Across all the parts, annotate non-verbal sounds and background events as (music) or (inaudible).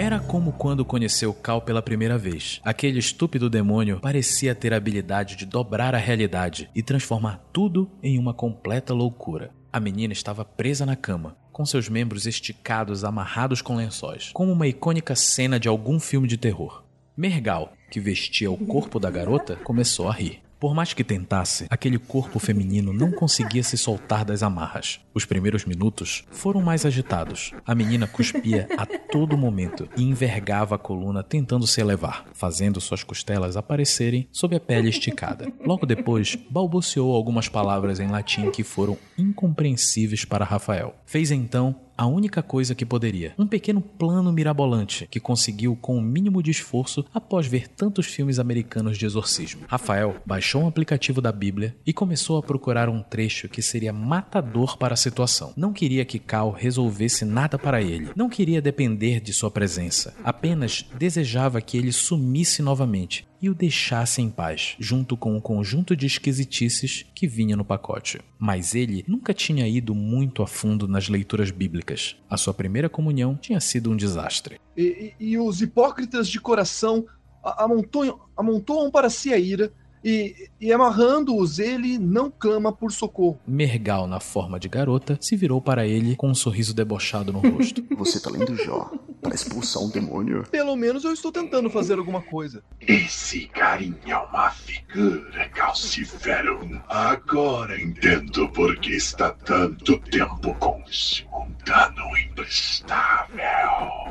Era como quando conheceu Cal pela primeira vez. Aquele estúpido demônio parecia ter a habilidade de dobrar a realidade e transformar tudo em uma completa loucura. A menina estava presa na cama, com seus membros esticados amarrados com lençóis, como uma icônica cena de algum filme de terror. Mergal, que vestia o corpo da garota, começou a rir. Por mais que tentasse, aquele corpo feminino não conseguia se soltar das amarras. Os primeiros minutos foram mais agitados. A menina cuspia a todo momento e envergava a coluna tentando se elevar, fazendo suas costelas aparecerem sob a pele esticada. Logo depois, balbuciou algumas palavras em latim que foram incompreensíveis para Rafael. Fez então a única coisa que poderia. Um pequeno plano mirabolante que conseguiu com o mínimo de esforço após ver tantos filmes americanos de exorcismo. Rafael baixou um aplicativo da Bíblia e começou a procurar um trecho que seria matador para a situação. Não queria que Cal resolvesse nada para ele. Não queria depender de sua presença. Apenas desejava que ele sumisse novamente e o deixasse em paz, junto com o conjunto de esquisitices que vinha no pacote. Mas ele nunca tinha ido muito a fundo nas leituras bíblicas. A sua primeira comunhão tinha sido um desastre. E, e, e os hipócritas de coração amontoam, amontoam para si a ira e, e amarrando-os, ele não clama por socorro. Mergal, na forma de garota, se virou para ele com um sorriso debochado no rosto. (laughs) Você tá lendo Jó para expulsar um demônio? Pelo menos eu estou tentando fazer alguma coisa. Esse carinha é uma figura, Calcifero. Agora entendo por que está tanto tempo com esse mundano imprestável.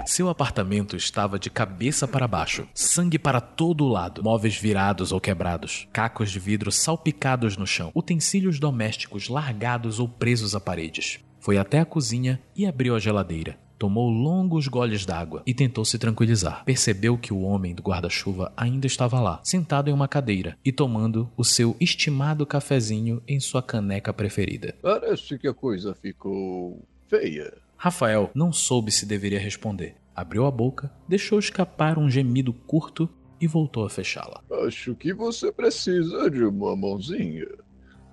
Seu apartamento estava de cabeça para baixo, sangue para todo lado, móveis virados ou quebrados, cacos de vidro salpicados no chão, utensílios domésticos largados ou presos a paredes. Foi até a cozinha e abriu a geladeira. Tomou longos goles d'água e tentou se tranquilizar. Percebeu que o homem do guarda-chuva ainda estava lá, sentado em uma cadeira e tomando o seu estimado cafezinho em sua caneca preferida. Parece que a coisa ficou feia. Rafael não soube se deveria responder. Abriu a boca, deixou escapar um gemido curto e voltou a fechá-la. Acho que você precisa de uma mãozinha.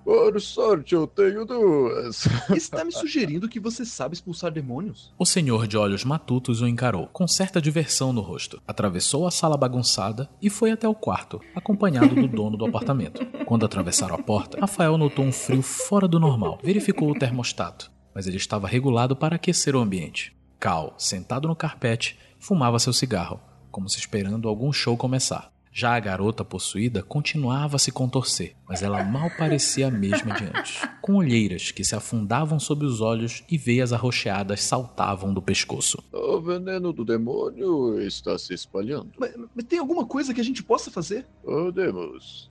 Por sorte, eu tenho duas. (laughs) Está me sugerindo que você sabe expulsar demônios? O senhor de olhos matutos o encarou, com certa diversão no rosto. Atravessou a sala bagunçada e foi até o quarto, acompanhado do dono do apartamento. Quando atravessaram a porta, Rafael notou um frio fora do normal. Verificou o termostato, mas ele estava regulado para aquecer o ambiente. Cal, sentado no carpete, fumava seu cigarro, como se esperando algum show começar. Já a garota possuída continuava a se contorcer, mas ela mal parecia a mesma de antes. Com olheiras que se afundavam sob os olhos e veias arroxeadas saltavam do pescoço. O veneno do demônio está se espalhando. Mas, mas tem alguma coisa que a gente possa fazer? Podemos.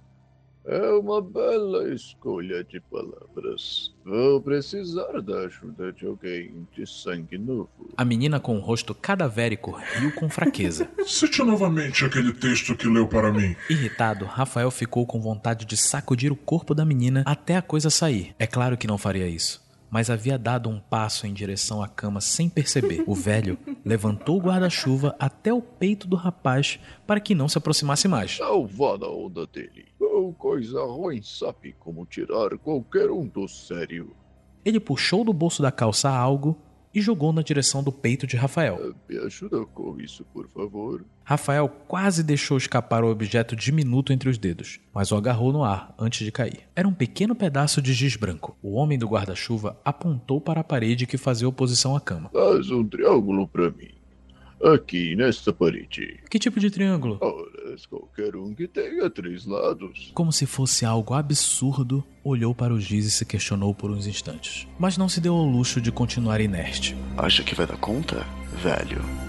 É uma bela escolha de palavras. Vou precisar da ajuda de alguém de sangue novo. A menina com o rosto cadavérico riu com fraqueza. (laughs) Cite novamente aquele texto que leu para mim. Irritado, Rafael ficou com vontade de sacudir o corpo da menina até a coisa sair. É claro que não faria isso. Mas havia dado um passo em direção à cama sem perceber. O velho levantou o guarda-chuva até o peito do rapaz para que não se aproximasse mais. Não vá na onda dele. Ou coisa ruim sabe como tirar qualquer um do sério. Ele puxou do bolso da calça algo e jogou na direção do peito de Rafael. Ah, Me ajuda com isso, por favor. Rafael quase deixou escapar o objeto diminuto entre os dedos, mas o agarrou no ar antes de cair. Era um pequeno pedaço de giz branco. O homem do guarda-chuva apontou para a parede que fazia oposição à cama. Faz um triângulo para mim. Aqui, nesta parede. Que tipo de triângulo? Ora, qualquer um que tenha três lados. Como se fosse algo absurdo, olhou para o giz e se questionou por uns instantes. Mas não se deu ao luxo de continuar inerte. Acha que vai dar conta, velho?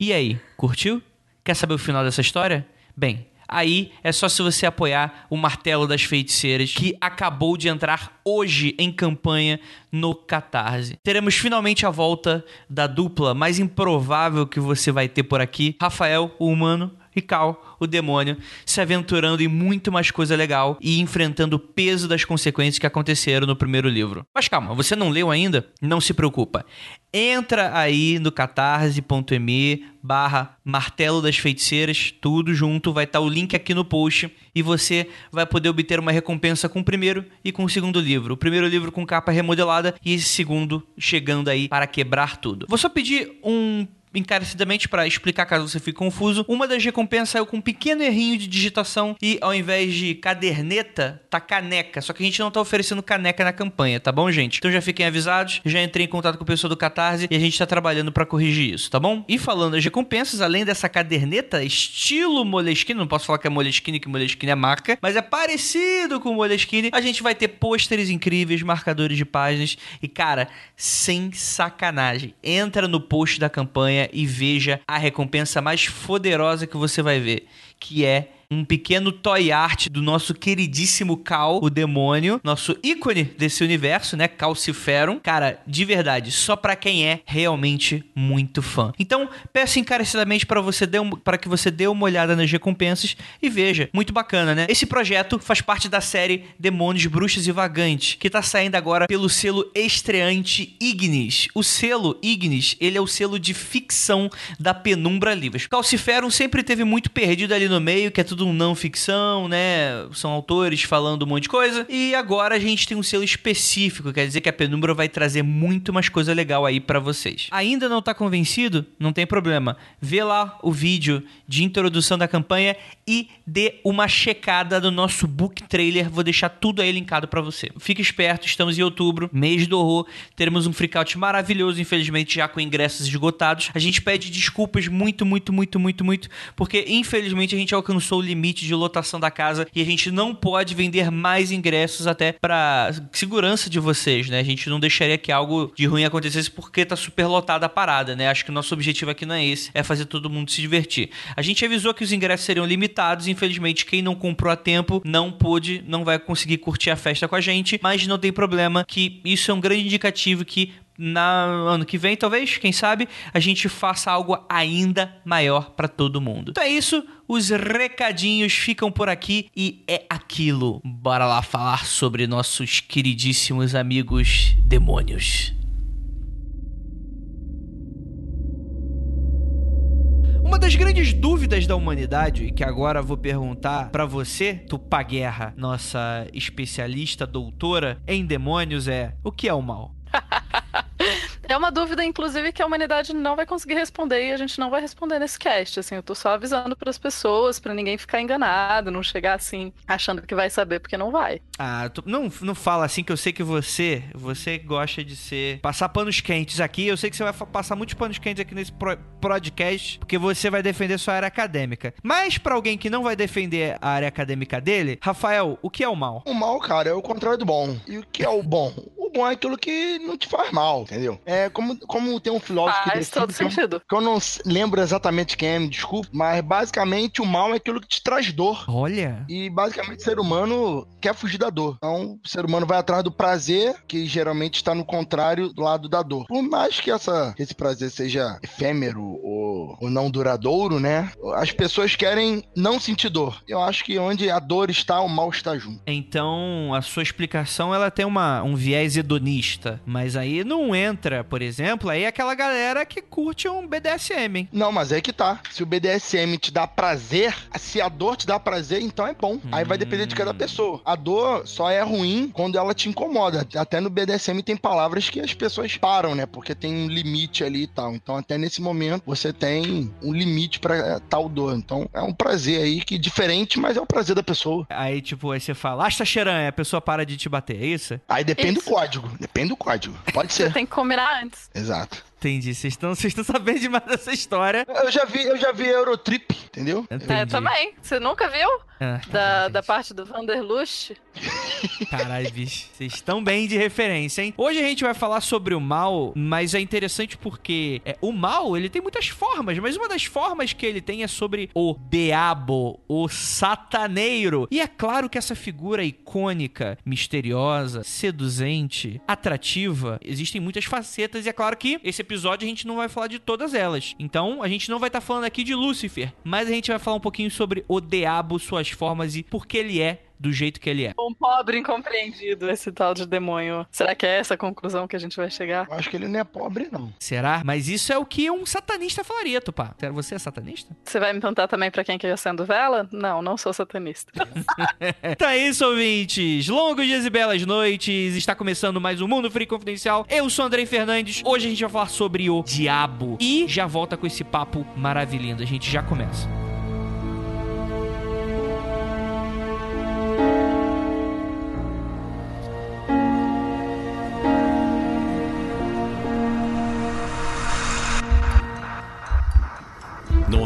E aí, curtiu? Quer saber o final dessa história? Bem, aí é só se você apoiar o Martelo das Feiticeiras, que acabou de entrar hoje em campanha no Catarse. Teremos finalmente a volta da dupla mais improvável que você vai ter por aqui, Rafael, o humano, e Cal, o demônio, se aventurando em muito mais coisa legal e enfrentando o peso das consequências que aconteceram no primeiro livro. Mas calma, você não leu ainda? Não se preocupa. Entra aí no catarse.me barra martelo das feiticeiras, tudo junto, vai estar o link aqui no post e você vai poder obter uma recompensa com o primeiro e com o segundo livro. O primeiro livro com capa remodelada e esse segundo chegando aí para quebrar tudo. Vou só pedir um encarecidamente para explicar caso você fique confuso. Uma das recompensas saiu com um pequeno errinho de digitação e ao invés de caderneta, tá caneca. Só que a gente não tá oferecendo caneca na campanha, tá bom, gente? Então já fiquem avisados, já entrei em contato com o pessoal do Catarse e a gente tá trabalhando para corrigir isso, tá bom? E falando das recompensas, além dessa caderneta estilo Moleskine, não posso falar que é Moleskine, que Moleskine é marca, mas é parecido com Moleskine, a gente vai ter pôsteres incríveis, marcadores de páginas e cara, sem sacanagem, entra no post da campanha e veja a recompensa mais poderosa que você vai ver, que é um pequeno toy art do nosso queridíssimo Cal, o demônio, nosso ícone desse universo, né? Calciferum. Cara, de verdade, só para quem é realmente muito fã. Então, peço encarecidamente para você um, para que você dê uma olhada nas recompensas e veja. Muito bacana, né? Esse projeto faz parte da série Demônios, Bruxas e Vagantes, que tá saindo agora pelo selo estreante Ignis. O selo Ignis, ele é o selo de ficção da Penumbra Livros. Calciferum sempre teve muito perdido ali no meio, que é tudo um não ficção, né? São autores falando um monte de coisa. E agora a gente tem um selo específico, quer dizer que a Penumbra vai trazer muito mais coisa legal aí para vocês. Ainda não tá convencido? Não tem problema. Vê lá o vídeo de introdução da campanha e dê uma checada no nosso book trailer. Vou deixar tudo aí linkado para você. Fique esperto, estamos em outubro, mês do horror. Teremos um freakout maravilhoso, infelizmente já com ingressos esgotados. A gente pede desculpas muito, muito, muito, muito, muito, porque infelizmente a gente alcançou o limite de lotação da casa e a gente não pode vender mais ingressos até para segurança de vocês, né? A gente não deixaria que algo de ruim acontecesse porque tá super lotada a parada, né? Acho que o nosso objetivo aqui não é esse, é fazer todo mundo se divertir. A gente avisou que os ingressos seriam limitados, infelizmente quem não comprou a tempo não pôde, não vai conseguir curtir a festa com a gente, mas não tem problema que isso é um grande indicativo que na ano que vem, talvez, quem sabe, a gente faça algo ainda maior para todo mundo. Então é isso, os recadinhos ficam por aqui e é aquilo. Bora lá falar sobre nossos queridíssimos amigos demônios. Uma das grandes dúvidas da humanidade, que agora vou perguntar para você, Tupá Guerra, nossa especialista doutora em demônios, é: o que é o mal? (laughs) É uma dúvida, inclusive, que a humanidade não vai conseguir responder e a gente não vai responder nesse cast. Assim, eu tô só avisando para as pessoas, para ninguém ficar enganado, não chegar assim achando que vai saber, porque não vai. Ah, tu, não, não fala assim que eu sei que você, você gosta de ser passar panos quentes aqui. Eu sei que você vai passar muitos panos quentes aqui nesse pro, podcast, porque você vai defender sua área acadêmica. Mas para alguém que não vai defender a área acadêmica dele, Rafael, o que é o mal? O mal, cara, é o contrário do bom. E o que é o bom? O bom é aquilo que não te faz mal, entendeu? É como, como tem um filósofo que Faz todo define, que eu- sentido. que eu não lembro exatamente quem é, me desculpe, mas basicamente o mal é aquilo que te traz dor. Olha. E basicamente o ser humano quer fugir da dor. Então o ser humano vai atrás do prazer, que geralmente está no contrário do lado da dor. Por mais que essa, esse prazer seja efêmero ou, ou não duradouro, né? As pessoas querem não sentir dor. Eu acho que onde a dor está, o mal está junto. Então, a sua explicação ela tem uma, um viés hedonista, mas aí não entra, por exemplo, aí aquela galera que curte um BDSM, hein? Não, mas é que tá. Se o BDSM te dá prazer, se a dor te dá prazer, então é bom. Aí vai depender de cada pessoa. A dor só é ruim quando ela te incomoda. Até no BDSM tem palavras que as pessoas param, né? Porque tem um limite ali e tal. Então, até nesse momento, você tem um limite pra tal dor. Então, é um prazer aí que diferente, mas é o prazer da pessoa. Aí, tipo, aí você fala, asta xeran, a pessoa para de te bater, é isso? Aí depende Isso. do código. Depende do código. Pode Você (laughs) ser. tem que combinar antes. Exato. Entendi, (laughs) vocês estão sabendo demais dessa história. Eu já vi, eu já vi Eurotrip, entendeu? É, Entendi. também. Você nunca viu? Ah, Da, gente. da parte do Vanderlust? (laughs) Caralho, bicho. Vocês estão bem de referência, hein? Hoje a gente vai falar sobre o mal, mas é interessante porque é, o mal, ele tem muitas formas, mas uma das formas que ele tem é sobre o diabo, o sataneiro. E é claro que essa figura icônica, misteriosa, seduzente, atrativa, existem muitas facetas e é claro que esse episódio a gente não vai falar de todas elas. Então, a gente não vai estar falando aqui de Lúcifer, mas a gente vai falar um pouquinho sobre o diabo, suas formas e por que ele é do jeito que ele é. Um pobre incompreendido, esse tal de demônio. Será que é essa a conclusão que a gente vai chegar? Eu acho que ele não é pobre, não. Será? Mas isso é o que um satanista falaria, Tupá. Será você é satanista? Você vai me perguntar também pra quem que eu acendo vela? Não, não sou satanista. (laughs) então é isso, ouvintes. Longos dias e belas noites. Está começando mais um Mundo Free Confidencial. Eu sou Andrei Fernandes. Hoje a gente vai falar sobre o diabo. E já volta com esse papo maravilhoso. A gente já começa.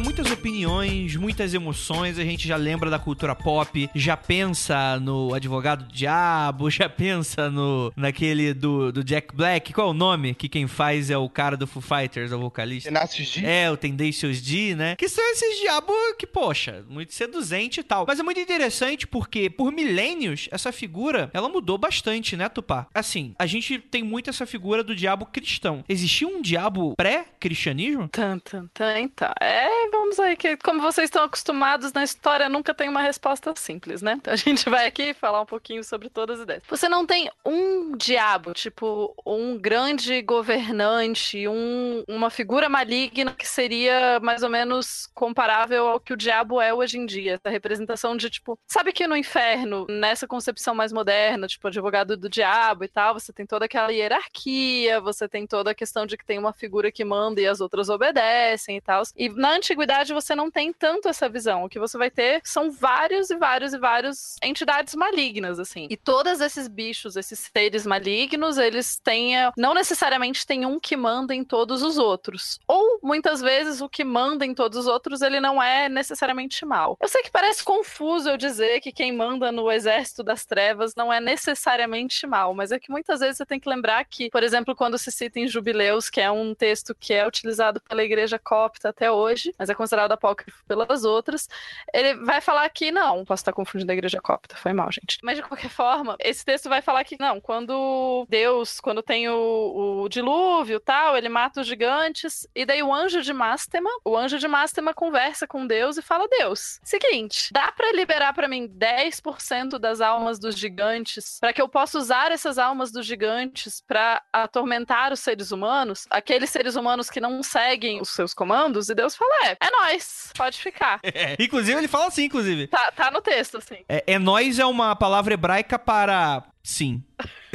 Muitas opiniões, muitas emoções. A gente já lembra da cultura pop, já pensa no advogado do diabo, (laughs) já pensa no naquele do, do Jack Black. Qual é o nome? Que quem faz é o cara do Foo Fighters, é o vocalista. Tenacious D? É, o Tenacious D, né? Que são esses diabos que, poxa, muito seduzente e tal. Mas é muito interessante porque, por milênios, essa figura, ela mudou bastante, né, Tupá? Assim, a gente tem muito essa figura do diabo cristão. Existia um diabo pré-cristianismo? Tan, tan, tan, então. É, vamos aí, que como vocês estão acostumados na história, nunca tem uma resposta simples, né? Então a gente vai aqui falar um pouquinho sobre todas as ideias. Você não tem um diabo, tipo, um grande governante, um, uma figura maligna que seria mais ou menos comparável ao que o diabo é hoje em dia. Essa representação de, tipo, sabe que no inferno, nessa concepção mais moderna, tipo, advogado do diabo e tal, você tem toda aquela hierarquia, você tem toda a questão de que tem uma figura que manda e as outras obedecem e tal. E na antiguidade você não tem tanto essa visão. O que você vai ter são vários e vários e vários entidades malignas, assim. E todos esses bichos, esses seres malignos, eles têm. eh, Não necessariamente tem um que manda em todos os outros. Ou muitas vezes o que manda em todos os outros, ele não é necessariamente mal. Eu sei que parece confuso eu dizer que quem manda no exército das trevas não é necessariamente mal, mas é que muitas vezes você tem que lembrar que, por exemplo, quando se cita em Jubileus, que é um texto que é utilizado pela igreja copta até hoje, mas é considerado apócrifo pelas outras, ele vai falar que não, posso estar confundindo a igreja copta, foi mal, gente. Mas de qualquer forma, esse texto vai falar que não, quando Deus, quando tem o, o dilúvio tal, ele mata os gigantes, e daí o anjo de Mástema, o anjo de Mástema conversa com Deus e fala: Deus, seguinte, dá pra liberar pra mim 10% das almas dos gigantes, pra que eu possa usar essas almas dos gigantes pra atormentar os seres humanos, aqueles seres humanos que não seguem os seus comandos? E Deus fala: É, é nóis, pode ficar. (laughs) inclusive, ele fala assim, inclusive. Tá, tá no texto, assim. É, é nós é uma palavra hebraica para sim. (laughs)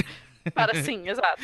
Para sim, exato.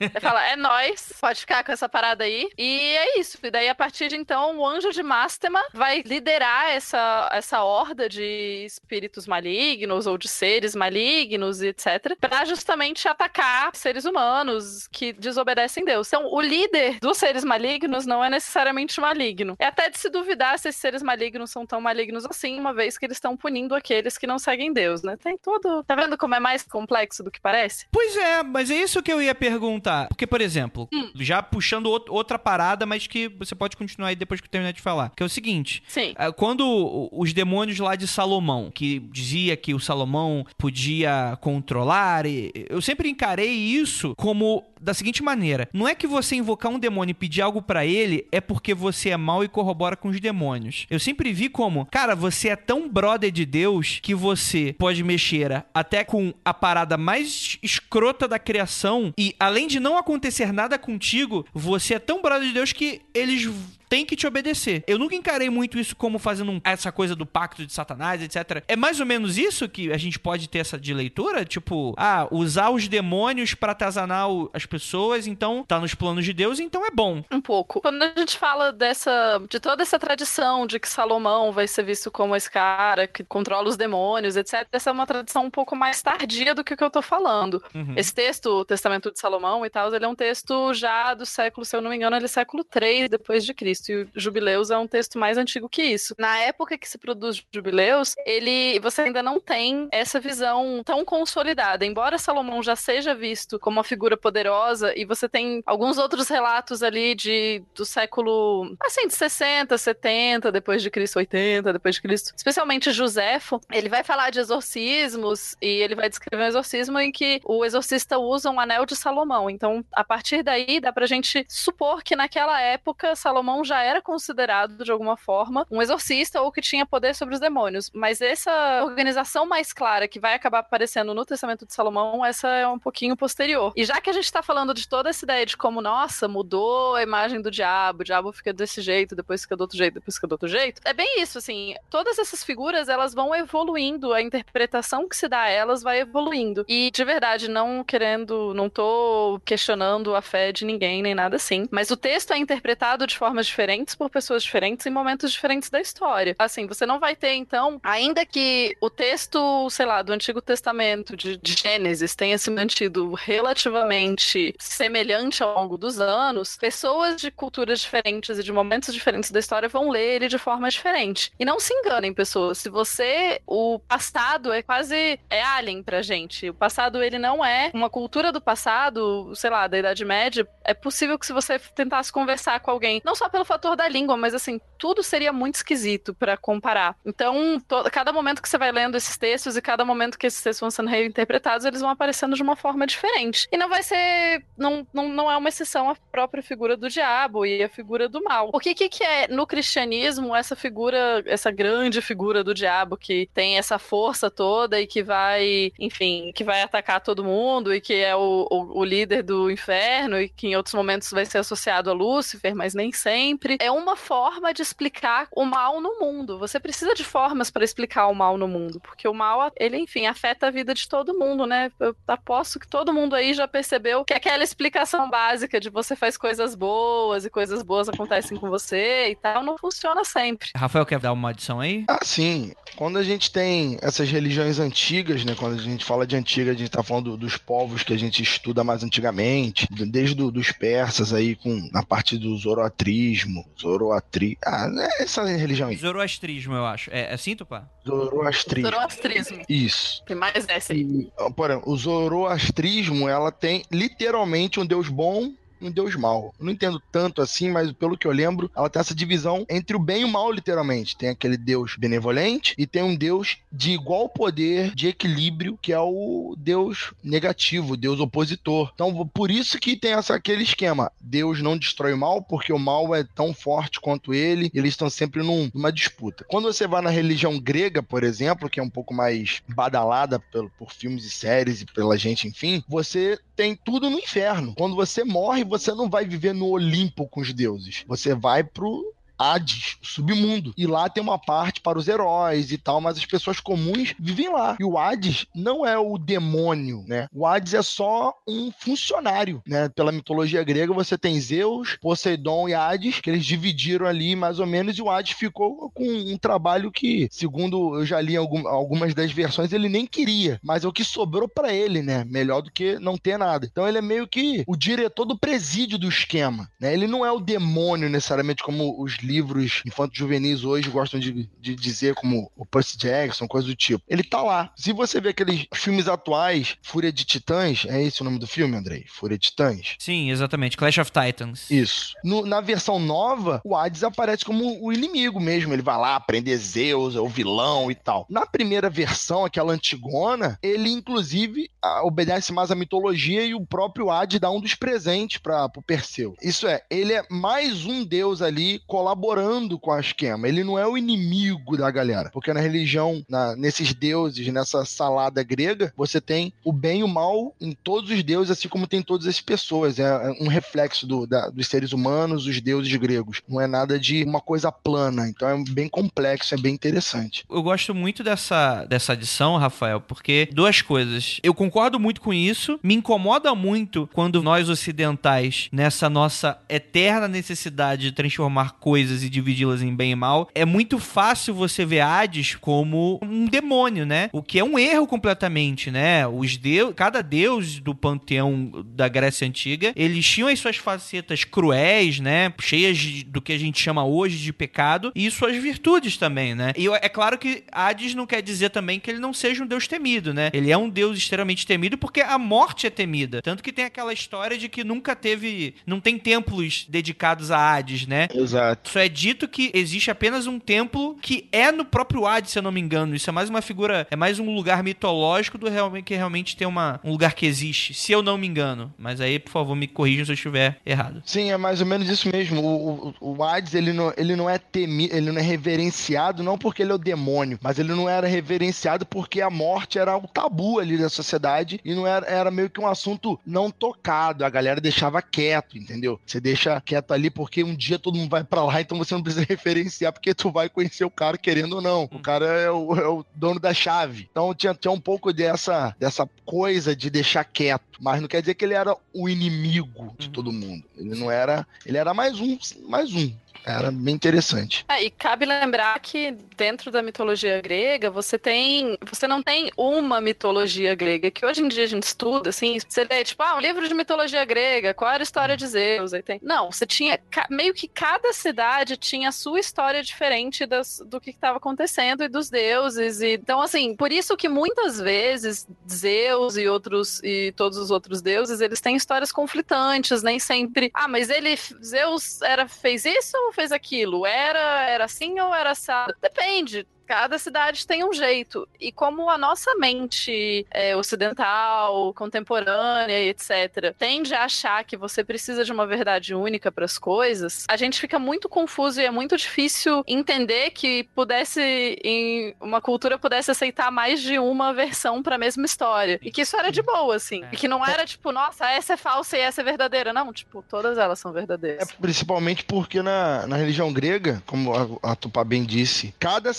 Ele fala, é nós, pode ficar com essa parada aí. E é isso. E daí, a partir de então, o anjo de Mástema vai liderar essa, essa horda de espíritos malignos ou de seres malignos, etc., para justamente atacar seres humanos que desobedecem Deus. Então, o líder dos seres malignos não é necessariamente maligno. É até de se duvidar se esses seres malignos são tão malignos assim, uma vez que eles estão punindo aqueles que não seguem Deus, né? Tem todo. Tá vendo como é mais complexo do que parece? Pois é, mas é isso que eu ia perguntar. Porque, por exemplo, já puxando out- outra parada, mas que você pode continuar aí depois que eu terminar de falar. Que é o seguinte: Sim. ah, quando os demônios lá de Salomão, que dizia que o Salomão podia controlar, e- eu sempre encarei isso como da seguinte maneira: não é que você invocar um demônio e pedir algo pra ele é porque você é mal e corrobora com os demônios. Eu sempre vi como, cara, você é tão brother de Deus que você pode mexer até com a parada mais escrota da criação e além de não acontecer nada contigo, você é tão brother de Deus que eles têm que te obedecer. Eu nunca encarei muito isso como fazendo um- essa coisa do pacto de Satanás, etc. É mais ou menos isso que a gente pode ter essa de leitura? Tipo, ah, usar os demônios pra atazanar as pessoas, então tá nos planos de Deus, então é bom. Um pouco. Quando a gente fala dessa, de toda essa tradição de que Salomão vai ser visto como esse cara que controla os demônios, etc. Essa é uma tradição um pouco mais tardia do que o que eu tô falando. Uhum. Esse texto, o Testamento de Salomão e tal, ele é um texto já do século, se eu não me engano, ele é século 3 depois de Cristo. E o Jubileus é um texto mais antigo que isso. Na época que se produz Jubileus, ele você ainda não tem essa visão tão consolidada. Embora Salomão já seja visto como uma figura poderosa e você tem alguns outros relatos ali de do século assim, de 60, 70 depois de Cristo, 80 depois de Cristo, especialmente Joséfo, ele vai falar de exorcismos e ele vai descrever um exorcismo em que o exorcista usa um anel de Salomão. Então, a partir daí, dá pra gente supor que naquela época Salomão já era considerado de alguma forma um exorcista ou que tinha poder sobre os demônios. Mas essa organização mais clara que vai acabar aparecendo no Testamento de Salomão, essa é um pouquinho posterior. E já que a gente tá falando de toda essa ideia de como, nossa, mudou a imagem do diabo, o diabo fica desse jeito, depois fica do outro jeito, depois fica do outro jeito, é bem isso, assim, todas essas figuras, elas vão evoluindo, a interpretação que se dá a elas vai evoluindo. E, de verdade, não querendo, não tô questionando a fé de ninguém, nem nada assim, mas o texto é interpretado de formas diferentes por pessoas diferentes em momentos diferentes da história. Assim, você não vai ter, então, ainda que o texto, sei lá, do Antigo Testamento, de, de Gênesis, tenha se mantido relativamente semelhante ao longo dos anos, pessoas de culturas diferentes e de momentos diferentes da história vão ler ele de forma diferente. E não se enganem, pessoas. Se você. O passado é quase. É alien pra gente. O passado, ele não é uma cultura do passado, sei lá, da Idade Média. É possível que se você tentasse conversar com alguém, não só pelo fator da língua, mas assim, tudo seria muito esquisito pra comparar. Então, to- cada momento que você vai lendo esses textos e cada momento que esses textos vão sendo reinterpretados, eles vão aparecendo de uma forma diferente. E não vai ser. Não, não, não é uma exceção a própria figura do diabo e a figura do mal. O que, que, que é no cristianismo essa figura, essa grande figura do diabo que tem essa força toda e que vai, enfim, que vai atacar todo mundo e que é o, o, o líder do inferno e que em outros momentos vai ser associado a Lúcifer, mas nem sempre. É uma forma de explicar o mal no mundo. Você precisa de formas para explicar o mal no mundo, porque o mal, ele, enfim, afeta a vida de todo mundo, né? Eu aposto que todo mundo aí já percebeu que aquela explicação básica de você faz coisas boas e coisas boas acontecem com você e tal, não funciona sempre. Rafael quer dar uma adição aí? Ah, sim. Quando a gente tem essas religiões antigas, né? Quando a gente fala de antiga, a gente tá falando do- dos povos que a gente estuda mais antigamente, desde do- dos persas aí, com na parte do zoroatrismo, zoroatri... Ah, é essa religião aí. Zoroastrismo, eu acho. É, é assim, Tupá? Zoroastrismo. Zoroastrismo. Isso. Tem mais essa aí. E, por exemplo, o zoroastrismo, ela tem literalmente um deus bom um deus. Eu não entendo tanto assim, mas pelo que eu lembro, ela tem essa divisão entre o bem e o mal, literalmente. Tem aquele deus benevolente e tem um deus de igual poder, de equilíbrio, que é o deus negativo, deus opositor. Então, por isso que tem essa, aquele esquema. Deus não destrói o mal, porque o mal é tão forte quanto ele, e eles estão sempre num- numa disputa. Quando você vai na religião grega, por exemplo, que é um pouco mais badalada pelo, por filmes e séries e pela gente, enfim, você tem tudo no inferno. Quando você morre, você não vai viver no Olimpo com os deuses. Você vai pro Hades, o submundo. E lá tem uma parte para os heróis e tal, mas as pessoas comuns vivem lá. E o Hades não é o demônio, né? O Hades é só um funcionário, né? Pela mitologia grega, você tem Zeus, Poseidon e Hades, que eles dividiram ali mais ou menos, e o Hades ficou com um trabalho que, segundo eu já li algumas das versões, ele nem queria, mas é o que sobrou para ele, né? Melhor do que não ter nada. Então ele é meio que o diretor do presídio do esquema, né? Ele não é o demônio necessariamente como os livros infanto-juvenis hoje gostam de, de dizer, como o Percy Jackson, coisa do tipo. Ele tá lá. Se você vê aqueles filmes atuais, Fúria de Titãs, é esse o nome do filme, Andrei? Fúria de Titãs? Sim, exatamente. Clash of Titans. Isso. No- na versão nova, o Hades aparece como o inimigo mesmo. Ele vai lá prender Zeus, é o vilão e tal. Na primeira versão, aquela antigona, ele inclusive obedece mais à mitologia e o próprio Hades dá um dos presentes para pro Perseu. Isso é, ele é mais um deus ali colaborando colaborando com a esquema. Ele não é o inimigo da galera. Porque na religião, na, nesses deuses, nessa salada grega, você tem o bem e o mal em todos os deuses, assim como tem todas as pessoas. É um reflexo do, da, dos seres humanos, os deuses gregos. Não é nada de uma coisa plana. Então é bem complexo, é bem interessante. Eu gosto muito dessa, dessa adição, Rafael, porque duas coisas. Eu concordo muito com isso, me incomoda muito quando nós ocidentais, nessa nossa eterna necessidade de transformar coisas e dividi-las em bem e mal, é muito fácil você ver Hades como um demônio, né? O que é um erro completamente, né? Os deus, cada deus do panteão da Grécia antiga, eles tinham as suas facetas cruéis, né? Cheias de, do que a gente chama hoje de pecado e suas virtudes também, né? E é claro que Hades não quer dizer também que ele não seja um deus temido, né? Ele é um deus extremamente temido porque a morte é temida. Tanto que tem aquela história de que nunca teve, não tem templos dedicados a Hades, né? Exato. Só é dito que existe apenas um templo que é no próprio Hades, se eu não me engano. Isso é mais uma figura, é mais um lugar mitológico do que realmente tem uma, um lugar que existe, se eu não me engano. Mas aí, por favor, me corrijam se eu estiver errado. Sim, é mais ou menos isso mesmo. O, o, o Hades, ele não, ele não é temido, ele não é reverenciado, não porque ele é o demônio, mas ele não era reverenciado porque a morte era o tabu ali da sociedade e não era, era meio que um assunto não tocado. A galera deixava quieto, entendeu? Você deixa quieto ali porque um dia todo mundo vai para lá, então você não precisa (laughs) referenciar porque tu vai conhecer o cara querendo ou não. O cara é o, é o dono da chave. Então tinha, tinha um pouco dessa, dessa coisa de deixar quieto. Mas não quer dizer que ele era o inimigo de todo mundo. Ele não era. Ele era mais um, mais um. Era bem interessante. É, e cabe lembrar que dentro da mitologia grega, você tem. Você não tem uma mitologia grega, que hoje em dia a gente estuda, assim, você lê, tipo, ah, um livro de mitologia grega, qual era a história de Zeus? Aí tem. Não, você tinha. Meio que cada cidade tinha a sua história diferente das, do que estava acontecendo e dos deuses. E, então, assim, por isso que muitas vezes Zeus e outros e todos os outros deuses, eles têm histórias conflitantes, nem sempre. Ah, mas ele. Zeus era, fez isso fez aquilo? Era, era assim ou era assado? Depende. Cada cidade tem um jeito. E como a nossa mente é, ocidental, contemporânea, etc., tende a achar que você precisa de uma verdade única para as coisas, a gente fica muito confuso e é muito difícil entender que pudesse, em uma cultura, pudesse aceitar mais de uma versão para a mesma história. E que isso era de boa, assim. E que não era tipo, nossa, essa é falsa e essa é verdadeira. Não, tipo, todas elas são verdadeiras. É principalmente porque na, na religião grega, como a, a Tupá bem disse, cada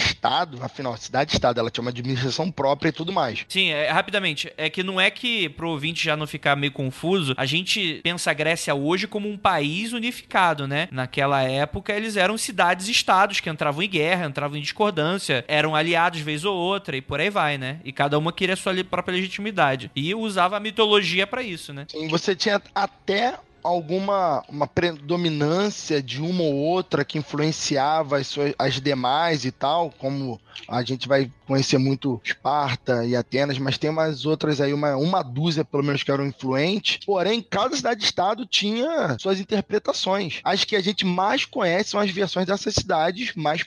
cidade-estado, afinal, cidade-estado, ela tinha uma administração própria e tudo mais. Sim, é, rapidamente. É que não é que, pro ouvinte já não ficar meio confuso, a gente pensa a Grécia hoje como um país unificado, né? Naquela época, eles eram cidades-estados que entravam em guerra, entravam em discordância, eram aliados vez ou outra e por aí vai, né? E cada uma queria a sua própria legitimidade. E usava a mitologia pra isso, né? Sim, você tinha até alguma uma predominância de uma ou outra que influenciava as, suas, as demais e tal, como a gente vai conhecer muito Esparta e Atenas, mas tem umas outras aí, uma, uma dúzia pelo menos que eram influentes. Porém, cada cidade-estado tinha suas interpretações. As que a gente mais conhece são as versões dessas cidades mais,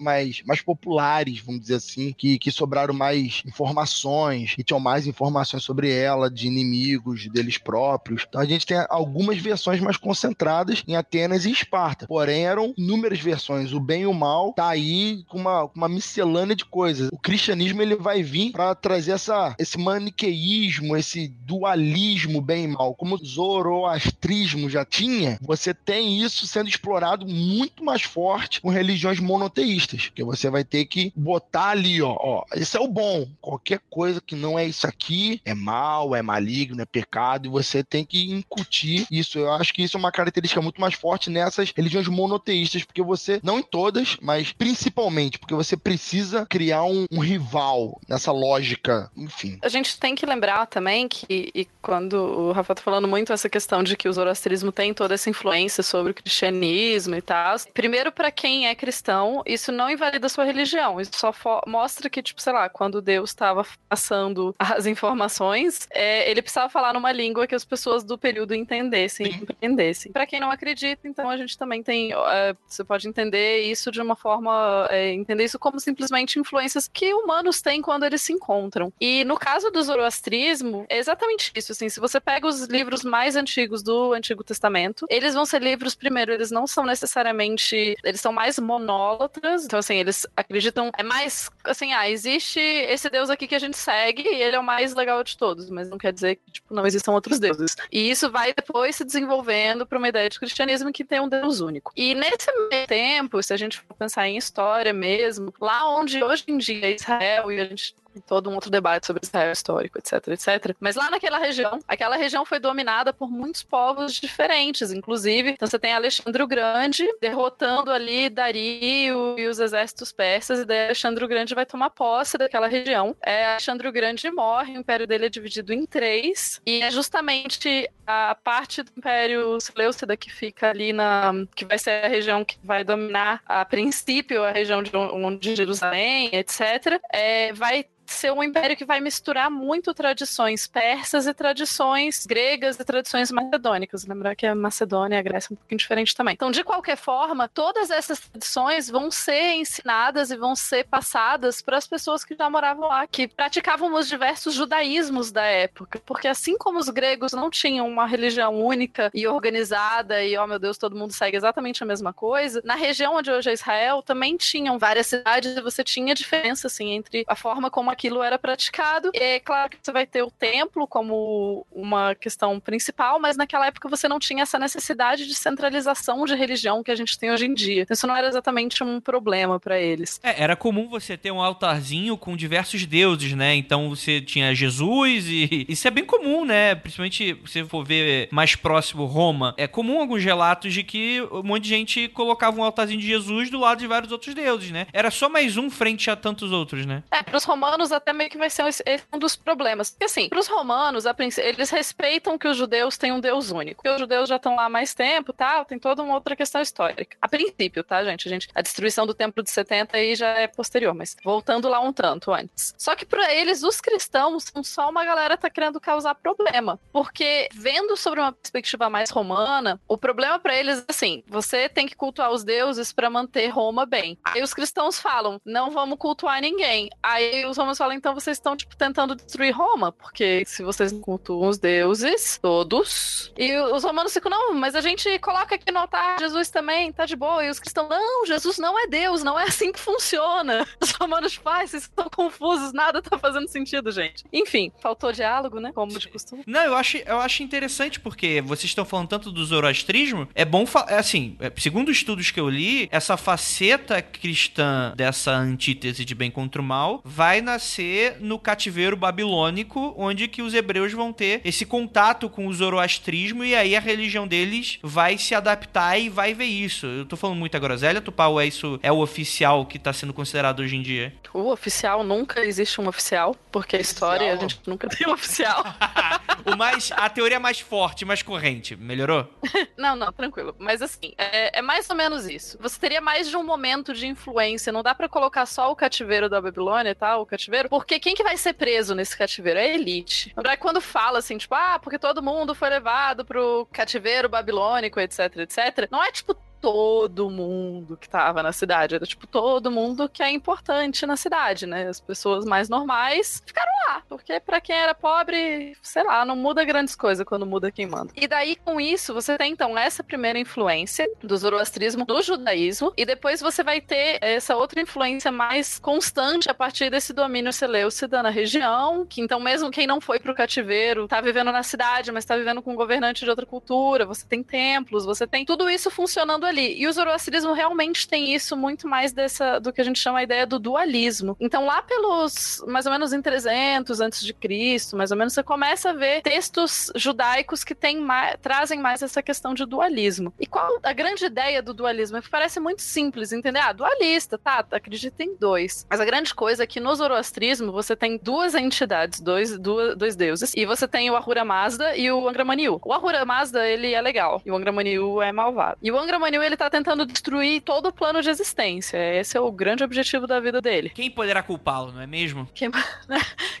mais, mais populares, vamos dizer assim, que, que sobraram mais informações e tinham mais informações sobre ela, de inimigos, deles próprios. Então a gente tem algumas versões mais concentradas em Atenas e Esparta. Porém, eram inúmeras versões. O bem e o mal tá aí com uma, uma miscelânea de coisas. O cristianismo ele vai vir para trazer essa, esse maniqueísmo, esse dualismo bem e mal. Como o zoroastrismo já tinha, você tem isso sendo explorado muito mais forte com religiões monoteístas. Que você vai ter que botar ali, ó, ó, esse é o bom. Qualquer coisa que não é isso aqui é mal, é maligno, é pecado, e você tem que incutir isso. Eu acho que isso é uma característica muito mais forte nessas religiões monoteístas, porque você, não em todas, mas principalmente, porque você precisa criar um, um rival nessa lógica, enfim. A gente tem que lembrar também que, e quando o Rafa tá falando muito essa questão de que o zoroastrismo tem toda essa influência sobre o cristianismo e tal. Primeiro, para quem é cristão, isso não invalida a sua religião. Isso só mostra que, tipo, sei lá, quando Deus estava passando as (laughs) informações, é, ele precisava falar numa língua que as pessoas do período entenderam lessem e compreendessem. Para quem não acredita, então a gente também tem, é, você pode entender isso de uma forma, é, entender isso como simplesmente influências que humanos têm quando eles se encontram. E no caso do zoroastrismo, é exatamente isso, assim, se você pega os livros mais antigos do Antigo Testamento, eles vão ser livros, primeiro, eles não são necessariamente, eles são mais monólatras, então assim, eles acreditam, é mais, assim, ah, existe esse deus aqui que a gente segue e ele é o mais legal de todos, mas não quer dizer que, tipo, não existam outros deuses. E isso vai depois se desenvolvendo para uma ideia de cristianismo que tem um deus único. E nesse meio tempo, se a gente for pensar em história mesmo, lá onde hoje em dia é Israel e a gente todo um outro debate sobre Israel histórico, etc, etc. Mas lá naquela região, aquela região foi dominada por muitos povos diferentes, inclusive. Então você tem Alexandre o Grande derrotando ali Dario e os exércitos persas, e daí Alexandre o Grande vai tomar posse daquela região. É, Alexandre o Grande morre, o império dele é dividido em três, e é justamente a parte do Império Seleucida que fica ali na. que vai ser a região que vai dominar, a princípio, a região de, de Jerusalém, etc., é, vai ser um império que vai misturar muito tradições persas e tradições gregas e tradições macedônicas. Lembrar que a Macedônia e a Grécia é um pouquinho diferente também. Então, de qualquer forma, todas essas tradições vão ser ensinadas e vão ser passadas para as pessoas que já moravam lá, que praticavam os diversos judaísmos da época. Porque assim como os gregos não tinham uma religião única e organizada e, oh meu Deus, todo mundo segue exatamente a mesma coisa, na região onde hoje é Israel também tinham várias cidades e você tinha diferença, assim, entre a forma como aquilo era praticado. É claro que você vai ter o templo como uma questão principal, mas naquela época você não tinha essa necessidade de centralização de religião que a gente tem hoje em dia. Isso não era exatamente um problema para eles. É, era comum você ter um altarzinho com diversos deuses, né? Então você tinha Jesus e (laughs) isso é bem comum, né? Principalmente se for ver mais próximo Roma, é comum alguns relatos de que um monte de gente colocava um altarzinho de Jesus do lado de vários outros deuses, né? Era só mais um frente a tantos outros, né? É, para os romanos romanos até meio que vai ser um dos problemas. Porque assim, para os romanos, eles respeitam que os judeus têm um Deus único. Porque os judeus já estão lá há mais tempo, tal, tem toda uma outra questão histórica. A princípio, tá, gente? A, gente, a destruição do templo de 70 aí já é posterior, mas voltando lá um tanto antes. Só que para eles, os cristãos são só uma galera tá querendo causar problema. Porque vendo sobre uma perspectiva mais romana, o problema para eles é assim: você tem que cultuar os deuses para manter Roma bem. Aí os cristãos falam: não vamos cultuar ninguém. Aí os romanos fala, então vocês estão, tipo, tentando destruir Roma, porque se vocês cultuam os deuses, todos. E os romanos ficam, não, mas a gente coloca aqui no altar Jesus também, tá de boa. E os cristãos, não, Jesus não é Deus, não é assim que funciona. (laughs) Os romanos, faz, vocês estão confusos, nada tá fazendo sentido, gente. Enfim, faltou diálogo, né? Como de costume. Não, eu acho, eu acho interessante, porque vocês estão falando tanto do zoroastrismo, é bom, é assim, é, segundo estudos que eu li, essa faceta cristã dessa antítese de bem contra o mal vai nascer ser no cativeiro babilônico, onde que os hebreus vão ter esse contato com o zoroastrismo e aí a religião deles vai se adaptar e vai ver isso. Eu tô falando muita groselha, Tupau, é isso é o oficial que tá sendo considerado hoje em dia? O oficial nunca existe um oficial, porque a história oficial. a gente nunca tem um oficial. (laughs) o mais a teoria mais forte, mais corrente, melhorou? (laughs) não, não, tranquilo. Mas assim, é, é mais ou menos isso. Você teria mais de um momento de influência, não dá para colocar só o cativeiro da Babilônia, tá? O cativeiro cativeiro, porque quem que vai ser preso nesse cativeiro? É a elite. É quando fala assim, tipo, ah, porque todo mundo foi levado pro cativeiro babilônico, etc, etc, não é tipo todo mundo que tava na cidade, era tipo todo mundo que é importante na cidade, né? As pessoas mais normais ficaram lá, porque para quem era pobre, sei lá, não muda grandes coisas quando muda quem manda. E daí com isso, você tem então essa primeira influência do zoroastrismo, do judaísmo, e depois você vai ter essa outra influência mais constante a partir desse domínio seleucida na região, que então mesmo quem não foi pro cativeiro, tá vivendo na cidade, mas tá vivendo com um governante de outra cultura, você tem templos, você tem tudo isso funcionando ali. E o zoroastrismo realmente tem isso muito mais dessa do que a gente chama a ideia do dualismo. Então, lá pelos mais ou menos em 300 antes de Cristo, mais ou menos, você começa a ver textos judaicos que tem mais, trazem mais essa questão de dualismo. E qual a grande ideia do dualismo? É que parece muito simples, entender? Ah, dualista, tá, acredita em dois. Mas a grande coisa é que no zoroastrismo você tem duas entidades, dois, duas, dois deuses, e você tem o Ahura Mazda e o Angra Maniu. O Ahura Mazda, ele é legal, e o Angra Maniu é malvado. E o Angra Maniu Ele tá tentando destruir todo o plano de existência. Esse é o grande objetivo da vida dele. Quem poderá culpá-lo, não é mesmo? Quem,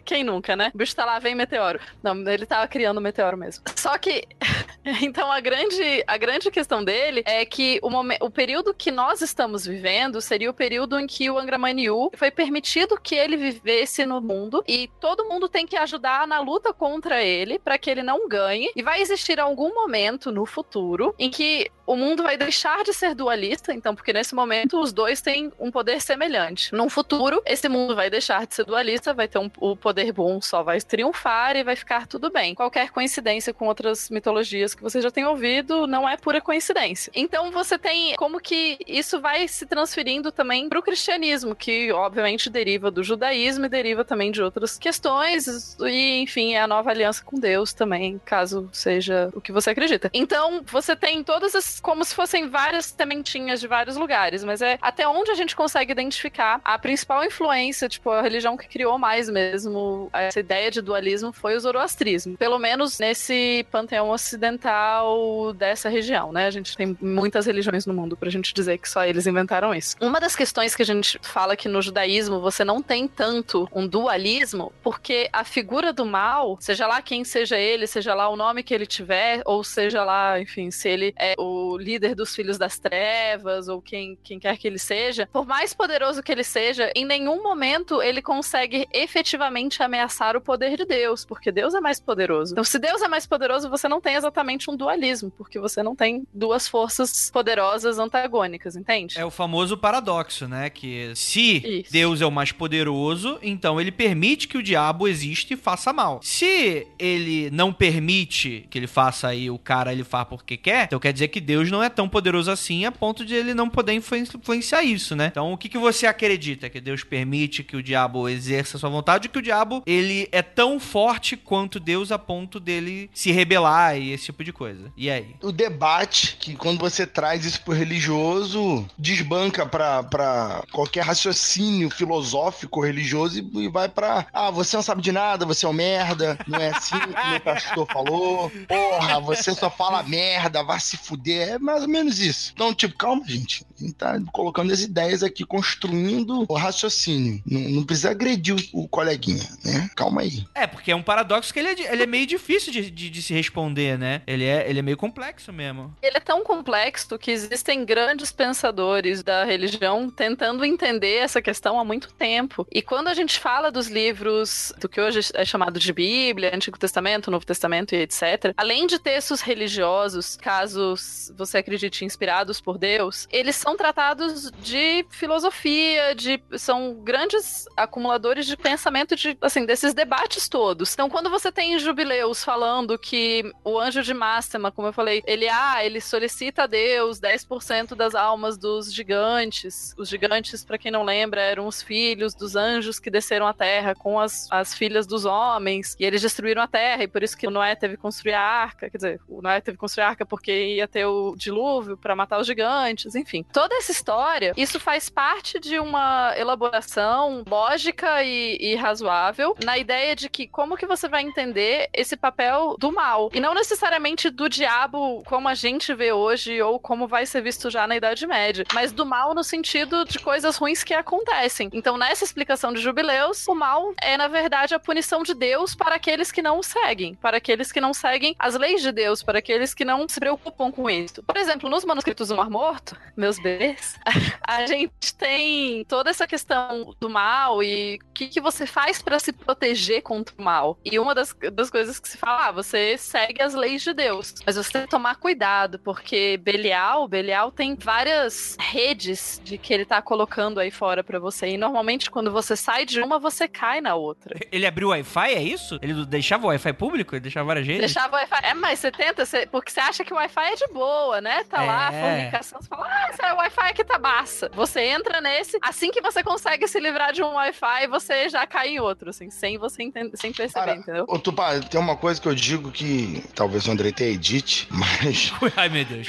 Quem nunca, né? O bicho tá lá, vem meteoro. Não, ele tava criando um meteoro mesmo. Só que, (laughs) então a grande, a grande questão dele é que o, o período que nós estamos vivendo seria o período em que o Angra Mainyu foi permitido que ele vivesse no mundo e todo mundo tem que ajudar na luta contra ele para que ele não ganhe. E vai existir algum momento no futuro em que o mundo vai deixar de ser dualista, então, porque nesse momento os dois têm um poder semelhante. Num futuro, esse mundo vai deixar de ser dualista, vai ter um, o poder bom só vai triunfar e vai ficar tudo bem. Qualquer coincidência com outras mitologias que você já tem ouvido não é pura coincidência. Então você tem como que isso vai se transferindo também para o cristianismo, que obviamente deriva do judaísmo e deriva também de outras questões, e enfim, é a nova aliança com Deus também, caso seja o que você acredita. Então você tem todas as como se fossem várias sementinhas de vários lugares, mas é até onde a gente consegue identificar a principal influência, tipo, a religião que criou mais mesmo essa ideia de dualismo foi o zoroastrismo. Pelo menos nesse panteão ocidental dessa região, né? A gente tem muitas religiões no mundo pra gente dizer que só eles inventaram isso. Uma das questões que a gente fala que no judaísmo você não tem tanto um dualismo, porque a figura do mal, seja lá quem seja ele, seja lá o nome que ele tiver, ou seja lá, enfim, se ele é o líder dos filhos das trevas, ou quem, quem quer que ele seja, por mais poderoso que ele seja, em nenhum momento ele consegue efetivamente ameaçar o poder de Deus, porque Deus é mais poderoso. Então, se Deus é mais poderoso, você não tem exatamente um dualismo, porque você não tem duas forças poderosas antagônicas, entende? É o famoso paradoxo, né? Que se Isso. Deus é o mais poderoso, então ele permite que o diabo exista e faça mal. Se ele não permite que ele faça aí o cara, ele faz porque quer, então quer dizer que Deus não é tão poderoso assim a ponto de ele não poder influen- influenciar isso, né? Então o que, que você acredita? Que Deus permite que o diabo exerça sua vontade que o diabo, ele é tão forte quanto Deus a ponto dele se rebelar e esse tipo de coisa? E aí? O debate, que quando você traz isso pro religioso, desbanca pra, pra qualquer raciocínio filosófico religioso e, e vai pra. Ah, você não sabe de nada, você é um merda, não é assim que meu pastor falou. Porra, você só fala merda, vai se fuder. É mais ou menos isso. Então, tipo, calma, gente. A gente tá colocando as ideias aqui, construindo o raciocínio. Não, não precisa agredir o, o coleguinha, né? Calma aí. É, porque é um paradoxo que ele é, ele é meio difícil de, de- de se responder, né? Ele é, ele é meio complexo mesmo. Ele é tão complexo que existem grandes pensadores da religião tentando entender essa questão há muito tempo. E quando a gente fala dos livros do que hoje é chamado de Bíblia, Antigo Testamento, Novo Testamento e etc., além de textos religiosos, casos você acredite inspirados por Deus, eles são tratados de filosofia, de são grandes acumuladores de pensamento de assim desses debates todos. Então, quando você tem jubileus falando que o anjo de Mástema, como eu falei, ele ah, ele solicita a Deus 10% das almas dos gigantes. Os gigantes, pra quem não lembra, eram os filhos dos anjos que desceram à terra com as, as filhas dos homens, e eles destruíram a terra, e por isso que Noé teve que construir a arca, quer dizer, o Noé teve que construir a arca porque ia ter o dilúvio pra matar os gigantes, enfim. Toda essa história, isso faz parte de uma elaboração lógica e, e razoável na ideia de que como que você vai entender esse papel do mal e não necessariamente do diabo como a gente vê hoje ou como vai ser visto já na Idade Média, mas do mal no sentido de coisas ruins que acontecem. Então, nessa explicação de Jubileus, o mal é na verdade a punição de Deus para aqueles que não o seguem, para aqueles que não seguem as leis de Deus, para aqueles que não se preocupam com isso. Por exemplo, nos manuscritos do Mar Morto, meus bebês, (laughs) a gente tem toda essa questão do mal e o que, que você faz para se proteger contra o mal. E uma das, das coisas que se fala, ah, você segue as leis de Deus, mas você tem que tomar cuidado, porque Belial, Belial tem várias redes de que ele tá colocando aí fora para você. E normalmente quando você sai de uma, você cai na outra. Ele abriu o Wi-Fi, é isso? Ele deixava o Wi-Fi público? Ele deixava várias redes? Deixava o Wi-Fi. É, mas você tenta, você- porque você acha que o Wi-Fi é de boa, né? Tá lá, a É. fornicação, você fala, ah, esse Wi-Fi aqui tá massa. Você entra nesse, assim que você consegue se livrar de um Wi-Fi, você já cai em outro, assim, sem você entender, sem perceber, Cara, entendeu? Ô, Tupá, tem uma coisa que eu digo que talvez o André tenha edite, (laughs) mas (laughs) Ai, meu Deus.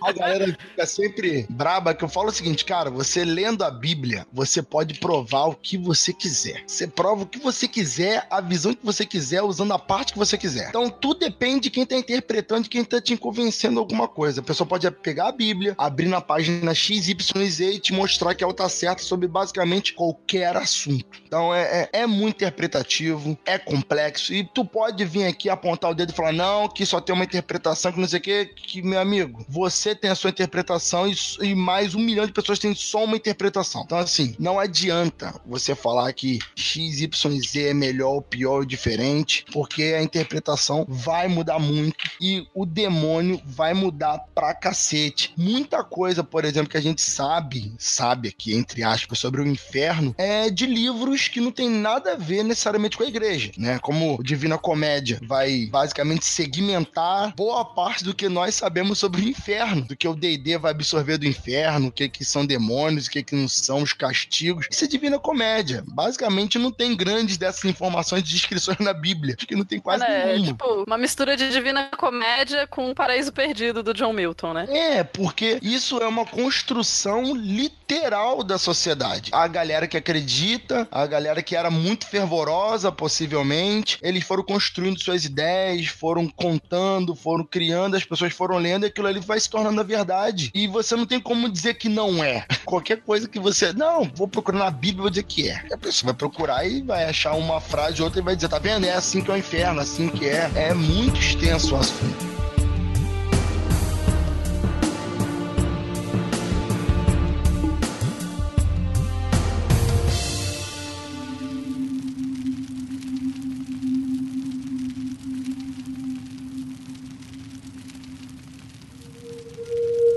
A galera fica sempre braba que eu falo o seguinte, cara, você lendo a Bíblia, você pode provar o que você quiser. Você prova o que você quiser, a visão que você quiser, usando a parte que você quiser. Então tudo depende de quem tá interpretando, de quem tá te convencendo alguma coisa. A pessoa pode pegar a Bíblia, abrir na página XYZ e te mostrar que ela tá certa sobre basicamente qualquer assunto. Então é, é, é muito interpretativo, é complexo, e tu pode vir aqui apontar o dedo e falar, não, que só tem uma interpretação, que não sei o que, que, meu amigo, você tem a sua interpretação e, e mais um milhão de pessoas têm só uma interpretação. Então, assim, não adianta você falar que XYZ é melhor, pior ou diferente, porque a interpretação vai mudar muito e o demônio vai mudar pra cacete. Muita coisa, por exemplo, que a gente sabe, sabe aqui, entre aspas, sobre o inferno, é de livros que não tem nada a ver necessariamente com a igreja, né? Como Divina Comédia vai basicamente segmentar boa parte do que nós sabemos sobre o inferno, do que o D&D vai absorver do inferno, o que que são demônios, o que que não são os castigos. Isso é Divina Comédia. Basicamente não tem grandes dessas informações de descrições na Bíblia. Acho que não tem quase É, nenhuma. tipo, uma mistura de Divina Comédia com o Paraíso Perdido do John Milton, né? É, porque isso é uma construção literal da sociedade. A galera que acredita, a galera que era muito fervorosa, possivelmente, eles foram construindo suas ideias, foram contando, foram criando, as pessoas foram lendo e aquilo ali vai se tornando a verdade. E você não tem como dizer que não é. (laughs) Qualquer coisa que você. Não, vou procurar na Bíblia e vou dizer que é. A pessoa vai procurar e vai achar uma frase ou outra e vai dizer, tá vendo? É assim que é o inferno, assim que é. É muito extenso o assunto.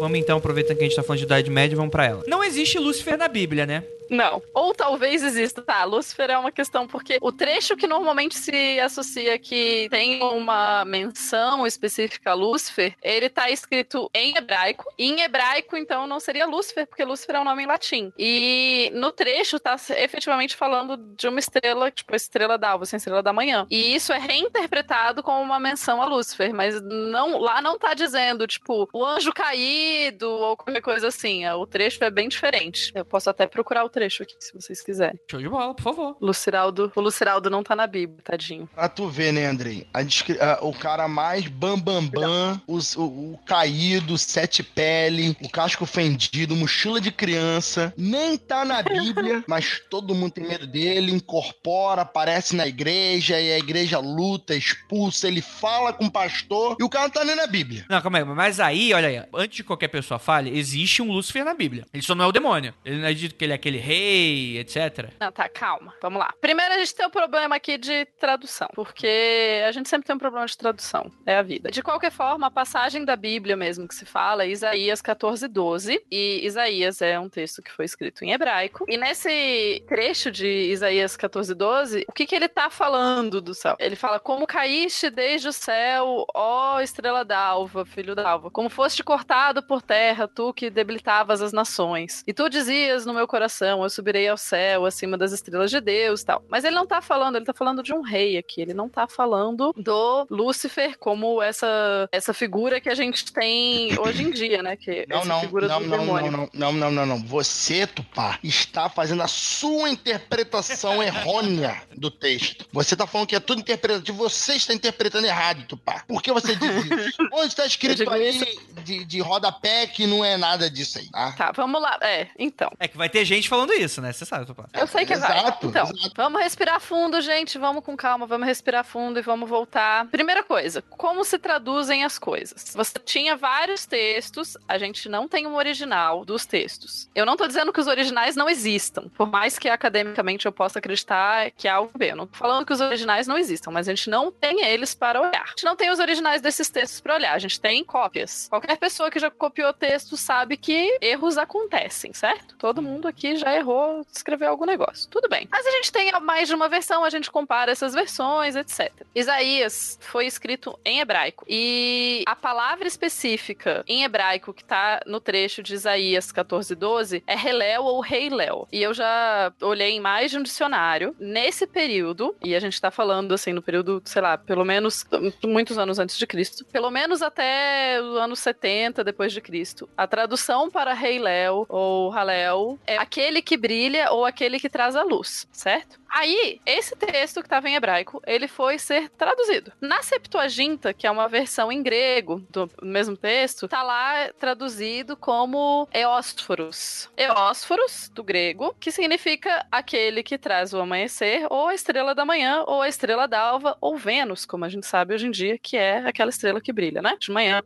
Vamos então, aproveitando que a gente tá falando de Idade Média, vamos pra ela. Não existe Lúcifer na Bíblia, né? Não. Ou talvez exista. Tá, Lúcifer é uma questão, porque o trecho que normalmente se associa que tem uma menção específica a Lúcifer, ele tá escrito em hebraico. E em hebraico, então, não seria Lúcifer, porque Lúcifer é um nome em latim. E no trecho tá efetivamente falando de uma estrela, tipo estrela d'alva, assim, a estrela da manhã. E isso é reinterpretado como uma menção a Lúcifer, mas não lá não tá dizendo, tipo, o anjo caído ou qualquer coisa assim. O trecho é bem diferente. Eu posso até procurar o trecho aqui, se vocês quiserem. Show de bola, por favor. Luciraldo, o Luciraldo não tá na Bíblia, tadinho. Pra tu ver, né, Andrei? A descri- a- o cara mais bambambam, bam, bam, os- o, o caído, sete pele, o casco fendido, mochila de criança, nem tá na Bíblia, (laughs) mas todo mundo tem medo dele, incorpora, aparece na igreja, e a igreja luta, expulsa, ele fala com o pastor, e o cara não tá nem na Bíblia. Não, calma aí, mas aí, olha aí, antes de qualquer pessoa fale, existe um Lúcifer na Bíblia. Ele só não é o demônio. Ele não é dito que ele é aquele rei, etc. Não, tá, calma. Vamos lá. Primeiro a gente tem um problema aqui de tradução, porque a gente sempre tem um problema de tradução. É a vida. De qualquer forma, a passagem da Bíblia mesmo que se fala é Isaías 14, 12. E Isaías é um texto que foi escrito em hebraico. E nesse trecho de Isaías 14, 12, o que, que ele tá falando do céu? Ele fala: Como caíste desde o céu, ó estrela d'alva, filho d'alva. Como foste cortado por terra, tu que debilitavas as nações. E tu dizias no meu coração: Eu subirei ao céu, acima das estrelas de Deus tal. Mas ele não tá falando, ele tá falando de um rei aqui. Ele não tá falando do Lúcifer como essa, essa figura que a gente tem hoje em dia, né? Que Não, essa não, figura não, do não, demônio. não, não, não, não, não, não. Você, Tupá, está fazendo a sua interpretação (laughs) errônea do texto. Você está falando que é tudo interpretativo, você está interpretando errado, Tupá. Por que você diz isso? (laughs) Onde está escrito aí isso- de, de rodapé que não é nada disso aí, tá? Tá, vamos lá. É, então. É que vai ter gente falando isso, né? Você sabe, Tupá. Eu sei que vai. Exato, Então, exato. vamos respirar fundo, gente. Vamos com calma, vamos respirar fundo e vamos voltar. Primeira coisa, como se traduzem as coisas? Você tinha vários textos, a gente não tem um original dos textos. Eu não tô dizendo que os originais não existam, por mais que academicamente eu possa acreditar que há algo bem. Eu não tô falando que os originais não existam, mas a gente não tem eles para olhar. A gente não tem os originais desses textos para olhar, a gente tem cópias. Qualquer pessoa que já copiou texto sabe que erros acontecem, certo? Todo mundo aqui já errou, escreveu algum negócio. Tudo bem. Mas a gente tem mais de uma versão, a gente compara essas versões, etc. Isaías foi escrito em hebraico. E a palavra específica em hebraico que tá no trecho de Isaías 14, 12 é Helel ou Reiléu. E eu já olhei em mais de um dicionário. Nesse período, e a gente tá falando assim, no período, sei lá, pelo menos muitos anos antes de Cristo, pelo menos até os anos 70, 70 depois de Cristo. A tradução para Rei Léo ou Halel é aquele que brilha ou aquele que traz a luz, certo? Aí, esse texto que estava em hebraico, ele foi ser traduzido. Na Septuaginta, que é uma versão em grego do mesmo texto, tá lá traduzido como Eósforos. Eósforos, do grego, que significa aquele que traz o amanhecer, ou a estrela da manhã, ou a estrela d'alva, ou Vênus, como a gente sabe hoje em dia, que é aquela estrela que brilha, né? De manhã,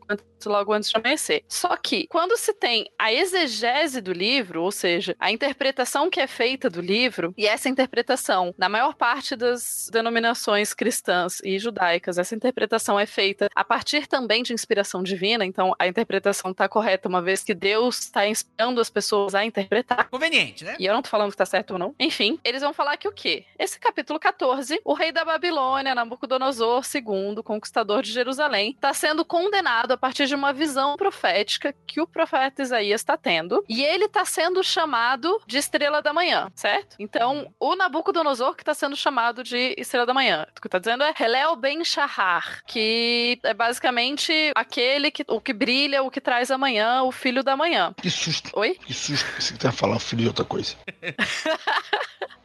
logo antes de amanhecer. Só que, quando se tem a exegese do livro, ou seja, a interpretação que é feita do livro, e essa interpretação, na maior parte das denominações cristãs e judaicas, essa interpretação é feita a partir também de inspiração divina, então a interpretação está correta, uma vez que Deus está inspirando as pessoas a interpretar. Conveniente, né? E eu não tô falando que tá certo ou não. Enfim, eles vão falar que o quê? Esse capítulo 14, o rei da Babilônia, Nabucodonosor II, conquistador de Jerusalém, está sendo condenado a partir de uma visão profética que o profeta Isaías está tendo, e ele está sendo chamado de estrela da manhã, certo? Então, o Nabucodonosor que está sendo chamado de estrela da manhã. O que está dizendo é Helel Ben Shahar, que é basicamente aquele que o que brilha, o que traz a manhã, o filho da manhã. Que susto. Oi? Que susto que você tá falando filho de outra coisa. (laughs)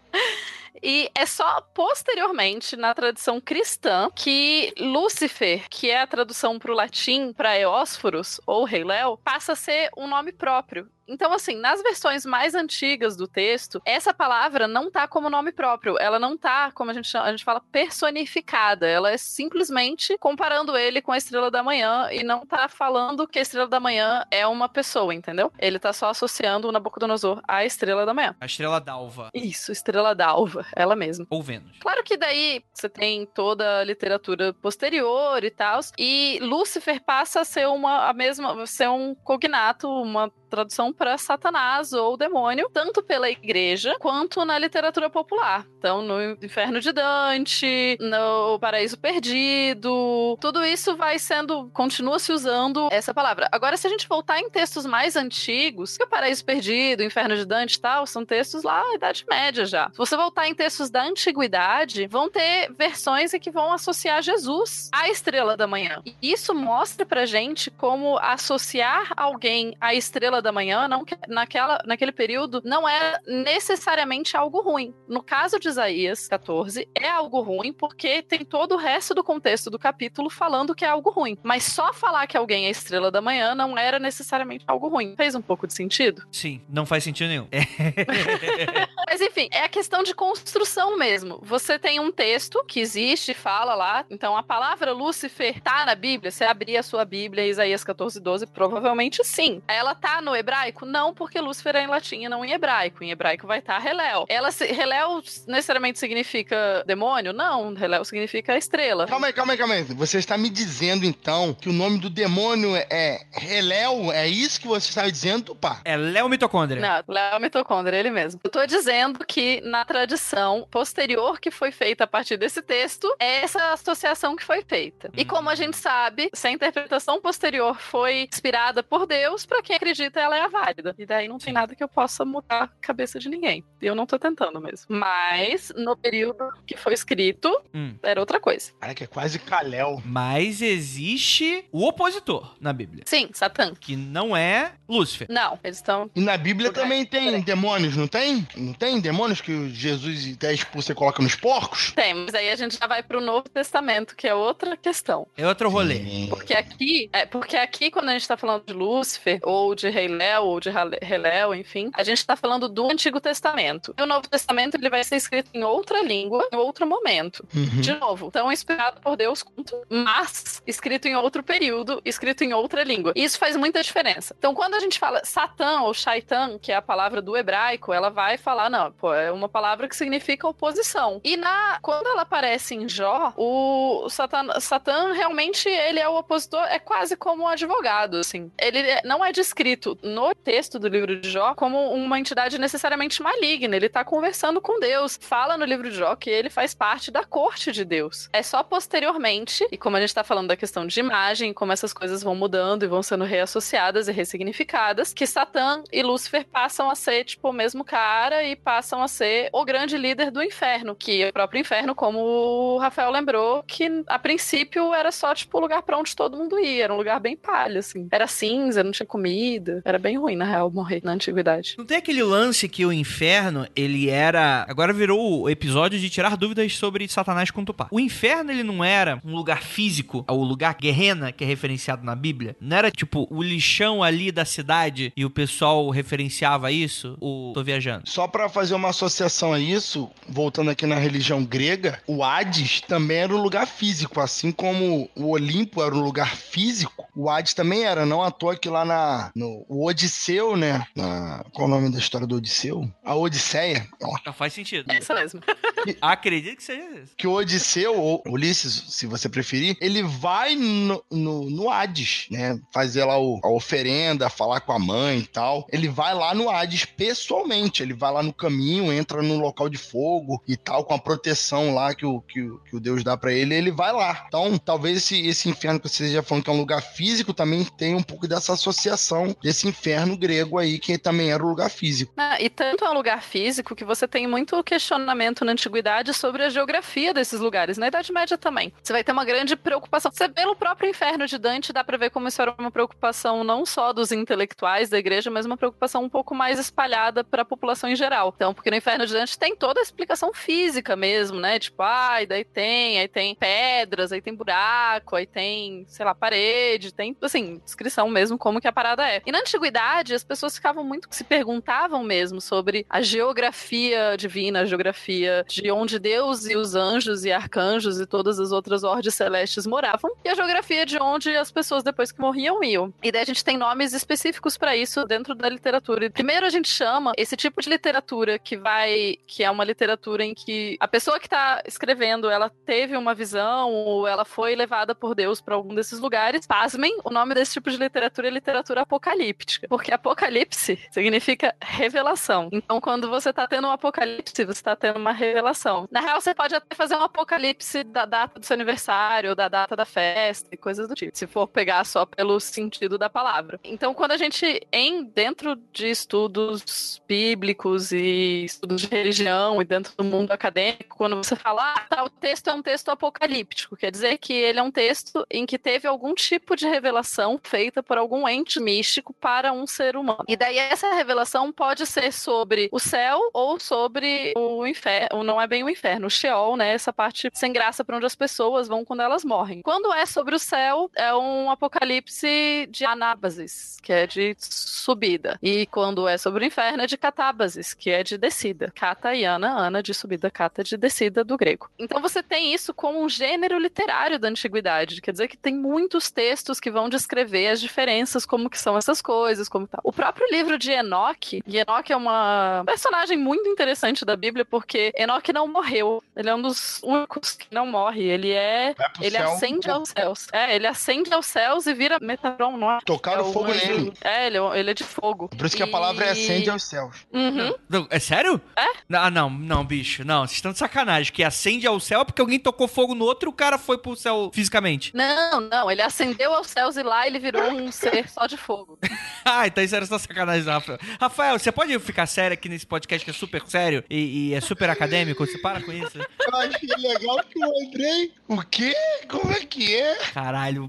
E é só posteriormente, na tradição cristã, que Lúcifer, que é a tradução para o latim para Eósforos, ou Rei Léo, passa a ser um nome próprio. Então, assim, nas versões mais antigas do texto, essa palavra não tá como nome próprio. Ela não tá, como a gente, chama, a gente fala, personificada. Ela é simplesmente comparando ele com a Estrela da Manhã e não tá falando que a Estrela da Manhã é uma pessoa, entendeu? Ele tá só associando o Nabucodonosor à Estrela da Manhã. A estrela d'alva. Isso, Estrela d'Alva, ela mesma. Ou Vênus. Claro que daí você tem toda a literatura posterior e tal, e Lúcifer passa a ser uma a mesma, ser um cognato, uma tradução para Satanás ou demônio, tanto pela igreja quanto na literatura popular. Então, no Inferno de Dante, no Paraíso Perdido, tudo isso vai sendo, continua se usando essa palavra. Agora, se a gente voltar em textos mais antigos, que o Paraíso Perdido, o Inferno de Dante e tal, são textos lá da Idade Média já. Se você voltar em textos da Antiguidade, vão ter versões em que vão associar Jesus à Estrela da Manhã. E isso mostra pra gente como associar alguém à Estrela da Manhã, não, naquela, naquele período, não é necessariamente algo ruim. No caso de Isaías 14, é algo ruim porque tem todo o resto do contexto do capítulo falando que é algo ruim. Mas só falar que alguém é estrela da manhã não era necessariamente algo ruim. Fez um pouco de sentido? Sim, não faz sentido nenhum. (laughs) Mas enfim, é a questão de construção mesmo. Você tem um texto que existe, fala lá. Então a palavra Lúcifer tá na Bíblia. Você abrir a sua Bíblia, Isaías 14, 12, provavelmente sim. Ela tá no hebraico? Não, porque Lúcifer é em latim e não em hebraico. Em hebraico vai estar Helel. Ela, Helel necessariamente significa demônio? Não, Helel significa estrela. Calma aí, calma aí, calma aí. Você está me dizendo então que o nome do demônio é Helel? É isso que você está me dizendo, pá? É Léo Mitocôndria. Não, Léo Mitocôndria, ele mesmo. Eu tô dizendo que na tradição posterior que foi feita a partir desse texto, é essa associação que foi feita. Hum. E como a gente sabe, se a interpretação posterior foi inspirada por Deus, para quem acredita ela é a válida. E daí não tem nada que eu possa mudar a cabeça de ninguém. Eu não tô tentando mesmo. Mas, no período que foi escrito, hum. era outra coisa. Cara, que é quase Kalel. Mas existe o opositor na Bíblia. Sim, Satã. Que não é Lúcifer. Não, eles estão. E na Bíblia também tem demônios, não tem? Não tem demônios que Jesus até expulsa e coloca nos porcos? Tem, mas aí a gente já vai pro Novo Testamento, que é outra questão. É outro rolê. Sim. Porque aqui, é, porque aqui, quando a gente tá falando de Lúcifer, ou de Rei Léo, ou de Reléu, enfim, a gente tá falando do Antigo Testamento. E o Novo Testamento ele vai ser escrito em outra língua, em outro momento. Uhum. De novo, tão inspirado por Deus quanto, mas escrito em outro período, escrito em outra língua. E isso faz muita diferença. Então, quando a gente fala Satã ou Shaitan, que é a palavra do hebraico, ela vai falar, não, pô, é uma palavra que significa oposição. E na quando ela aparece em Jó, o Satã, Satã realmente ele é o opositor, é quase como um advogado, assim. Ele não é descrito no texto do livro de Jó como uma entidade necessariamente maligna. Ele tá conversando com Deus. Fala no livro de Jó que ele faz parte da corte de Deus. É só posteriormente, e como a gente tá falando da questão de imagem, como essas coisas vão mudando e vão sendo reassociadas e ressignificadas, que Satã e Lúcifer passam a ser, tipo, o mesmo cara e passam a ser o grande líder do inferno, que é o próprio inferno, como o Rafael lembrou, que a princípio era só, tipo, o lugar pra onde todo mundo ia. Era um lugar bem palha, assim. Era cinza, não tinha comida. Era bem ruim, na real, morrer na antiguidade. Não tem aquele lance que o inferno, ele era. Agora virou o episódio de tirar dúvidas sobre Satanás com Tupá. O inferno, ele não era um lugar físico, o lugar guerrena, que é referenciado na Bíblia. Não era tipo o lixão ali da cidade e o pessoal referenciava isso? Ou tô viajando? Só pra fazer uma associação a isso, voltando aqui na religião grega, o Hades também era um lugar físico, assim como o Olimpo era um lugar físico, o Hades também era, não à toa que lá na no o Odisseu, né? Na, qual o nome da história do Odisseu? A Odisseia. ó, Não faz sentido. É isso mesmo. (laughs) Acredito que seja isso. que o Odisseu, ou Ulisses, se você preferir, ele vai no, no, no Hades, né? Fazer lá o- a oferenda, falar com a mãe e tal. Ele vai lá no Hades pessoalmente. Ele vai lá no caminho, entra no local de fogo e tal, com a proteção lá que o, que, o- que o Deus dá pra ele, ele vai lá. Então, talvez esse, esse inferno que você já falando que é um lugar físico também tenha um pouco dessa associação desse inferno grego aí, que também era um lugar físico. Ah, e tanto é um lugar físico que você tem muito questionamento na antiguidade sobre a geografia desses lugares. Na Idade Média também. Você vai ter uma grande preocupação. Você no próprio inferno de Dante, dá pra ver como isso era uma preocupação não só dos intelectuais da igreja, mas uma preocupação um pouco mais espalhada para a população em geral. Então, porque no inferno de Dante tem toda a explicação física mesmo, né? Tipo, ai, daí tem, aí tem pedras, aí tem buraco, aí tem, sei lá, parede, tem, assim, descrição mesmo como que a parada é. E na antiguidade, as pessoas ficavam muito, se perguntavam mesmo sobre a geografia divina, a geografia de onde Deus e os anjos e arcanjos e todas as outras ordens celestes moravam, e a geografia de onde as pessoas depois que morriam iam. E daí a gente tem nomes específicos para isso dentro da literatura. Primeiro a gente chama esse tipo de literatura que vai, que é uma literatura em que a pessoa que tá escrevendo, ela teve uma visão ou ela foi levada por Deus para algum desses lugares. Pasmem, o nome desse tipo de literatura é literatura apocalíptica, porque apocalipse significa revelação. Então, quando você tá tendo um apocalipse, você tá tendo uma revelação. Na real, você pode até fazer um apocalipse da data do seu aniversário, da data da festa e coisas do tipo, se for pegar só pelo sentido da palavra. Então, quando a gente em dentro de estudos bíblicos e estudos de religião e dentro do mundo acadêmico, quando você fala, ah, tá, o texto é um texto apocalíptico, quer dizer que ele é um texto em que teve algum tipo de revelação feita por algum ente místico para um ser humano. E daí essa revelação pode ser sobre o céu ou sobre o inferno, não é bem o inferno, o Sheol, né? Essa parte sem graça para onde as pessoas vão quando elas morrem. Quando é sobre o céu, é um apocalipse de anábasis, que é de subida. E quando é sobre o inferno, é de catábasis, que é de descida. Cata e ana, ana de subida, cata de descida do grego. Então você tem isso como um gênero literário da antiguidade, quer dizer que tem muitos textos que vão descrever as diferenças, como que são essas coisas, como tal. O próprio livro de Enoque, e Enoque é uma personagem muito interessante da Bíblia, porque Enoque não morreu. Ele é um dos únicos que não morre. Ele é. Ele céu. ascende aos céus. É, ele ascende aos céus e vira Metatron, não é? Tocaram É o fogo anjo- nele. É, ele é, ele é de fogo. Por isso que a palavra é acende aos céus. Uhum. Não, É sério? É? Ah, não, não, bicho. Não, vocês estão de sacanagem. Que acende ao céu é porque alguém tocou fogo no outro e o cara foi pro céu fisicamente. Não, não, ele ascendeu aos céus e lá ele virou um ser só de fogo. (laughs) ah, então isso era só sacanagem, do Rafael. Rafael, você pode ficar sério aqui nesse podcast que é super sério e, e é super acadêmico? Você para com isso? Eu achei legal que o Andrei. O quê? Como é que é? Caralho.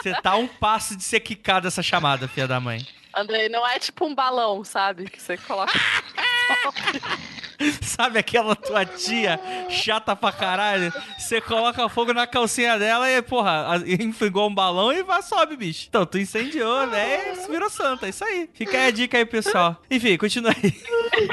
Você tá a um passo de ser quicado dessa chamada, filha da mãe. Andrei, não é tipo um balão, sabe? Que você coloca. (laughs) (laughs) Sabe aquela tua tia chata pra caralho? Você coloca fogo na calcinha dela e, porra, infligou um balão e vai, sobe, bicho. Então, tu incendiou, né? e Virou santa, é isso aí. Fica aí a dica aí, pessoal. Enfim, continua aí.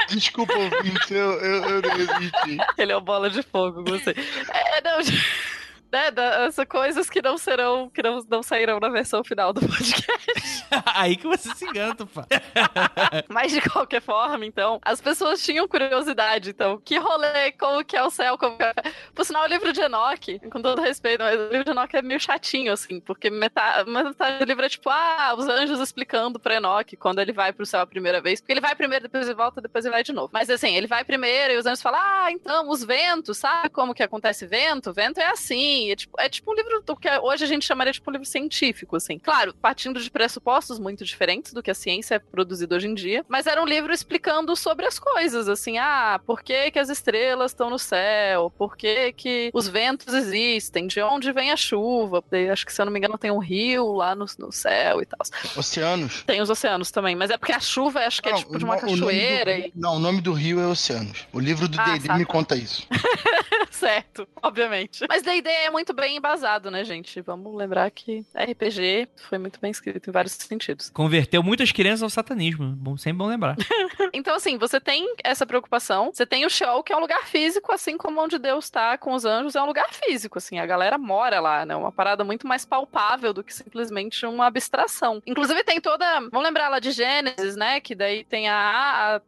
Desculpa, ouvinte, eu, eu, eu não resisti. Ele é o bola de fogo, gostei. É, não. (laughs) (laughs) Né, da- essa coisas que não serão, que não, não sairão na versão final do podcast. (laughs) aí que você se engana, pá. (laughs) Mas de qualquer forma, então, as pessoas tinham curiosidade, então, que rolê, como que é o céu, como que é... Por sinal, o livro de Enoch, com todo respeito, mas o livro de Enoch é meio chatinho, assim, porque metade, metade do livro é tipo, ah, os anjos explicando pra Enoch quando ele vai pro céu a primeira vez, porque ele vai primeiro, depois ele volta, depois ele vai de novo. Mas assim, ele vai primeiro e os anjos falam, ah, então, os ventos, sabe como que acontece vento? Vento é assim, é tipo, é tipo um livro do que hoje a gente chamaria tipo um livro científico, assim. Claro, partindo de pressupostos muito diferentes do que a ciência é produzida hoje em dia, mas era um livro explicando sobre as coisas, assim, ah, por que, que as estrelas estão no céu, por que, que os ventos existem, de onde vem a chuva, acho que se eu não me engano tem um rio lá no, no céu e tal. Oceanos? Tem os oceanos também, mas é porque a chuva acho que é Não, tipo de uma cachoeira do- e... Não, o nome do rio é Oceanos. O livro do Ah, D&D me conta isso. (laughs) certo, obviamente. Mas D&D é muito bem embasado, né, gente? Vamos lembrar que RPG foi muito bem escrito em vários sentidos. Converteu muitas crianças ao satanismo. Bom, sempre bom lembrar. (laughs) Então, assim, você tem essa preocupação. Você tem o Sheol, que é um lugar físico, assim como onde Deus tá com os anjos, é um lugar físico, assim. A galera mora lá, né? Uma parada muito mais palpável do que simplesmente uma abstração. Inclusive, tem toda. Vamos lembrar lá de Gênesis, né? Que daí tem a- a-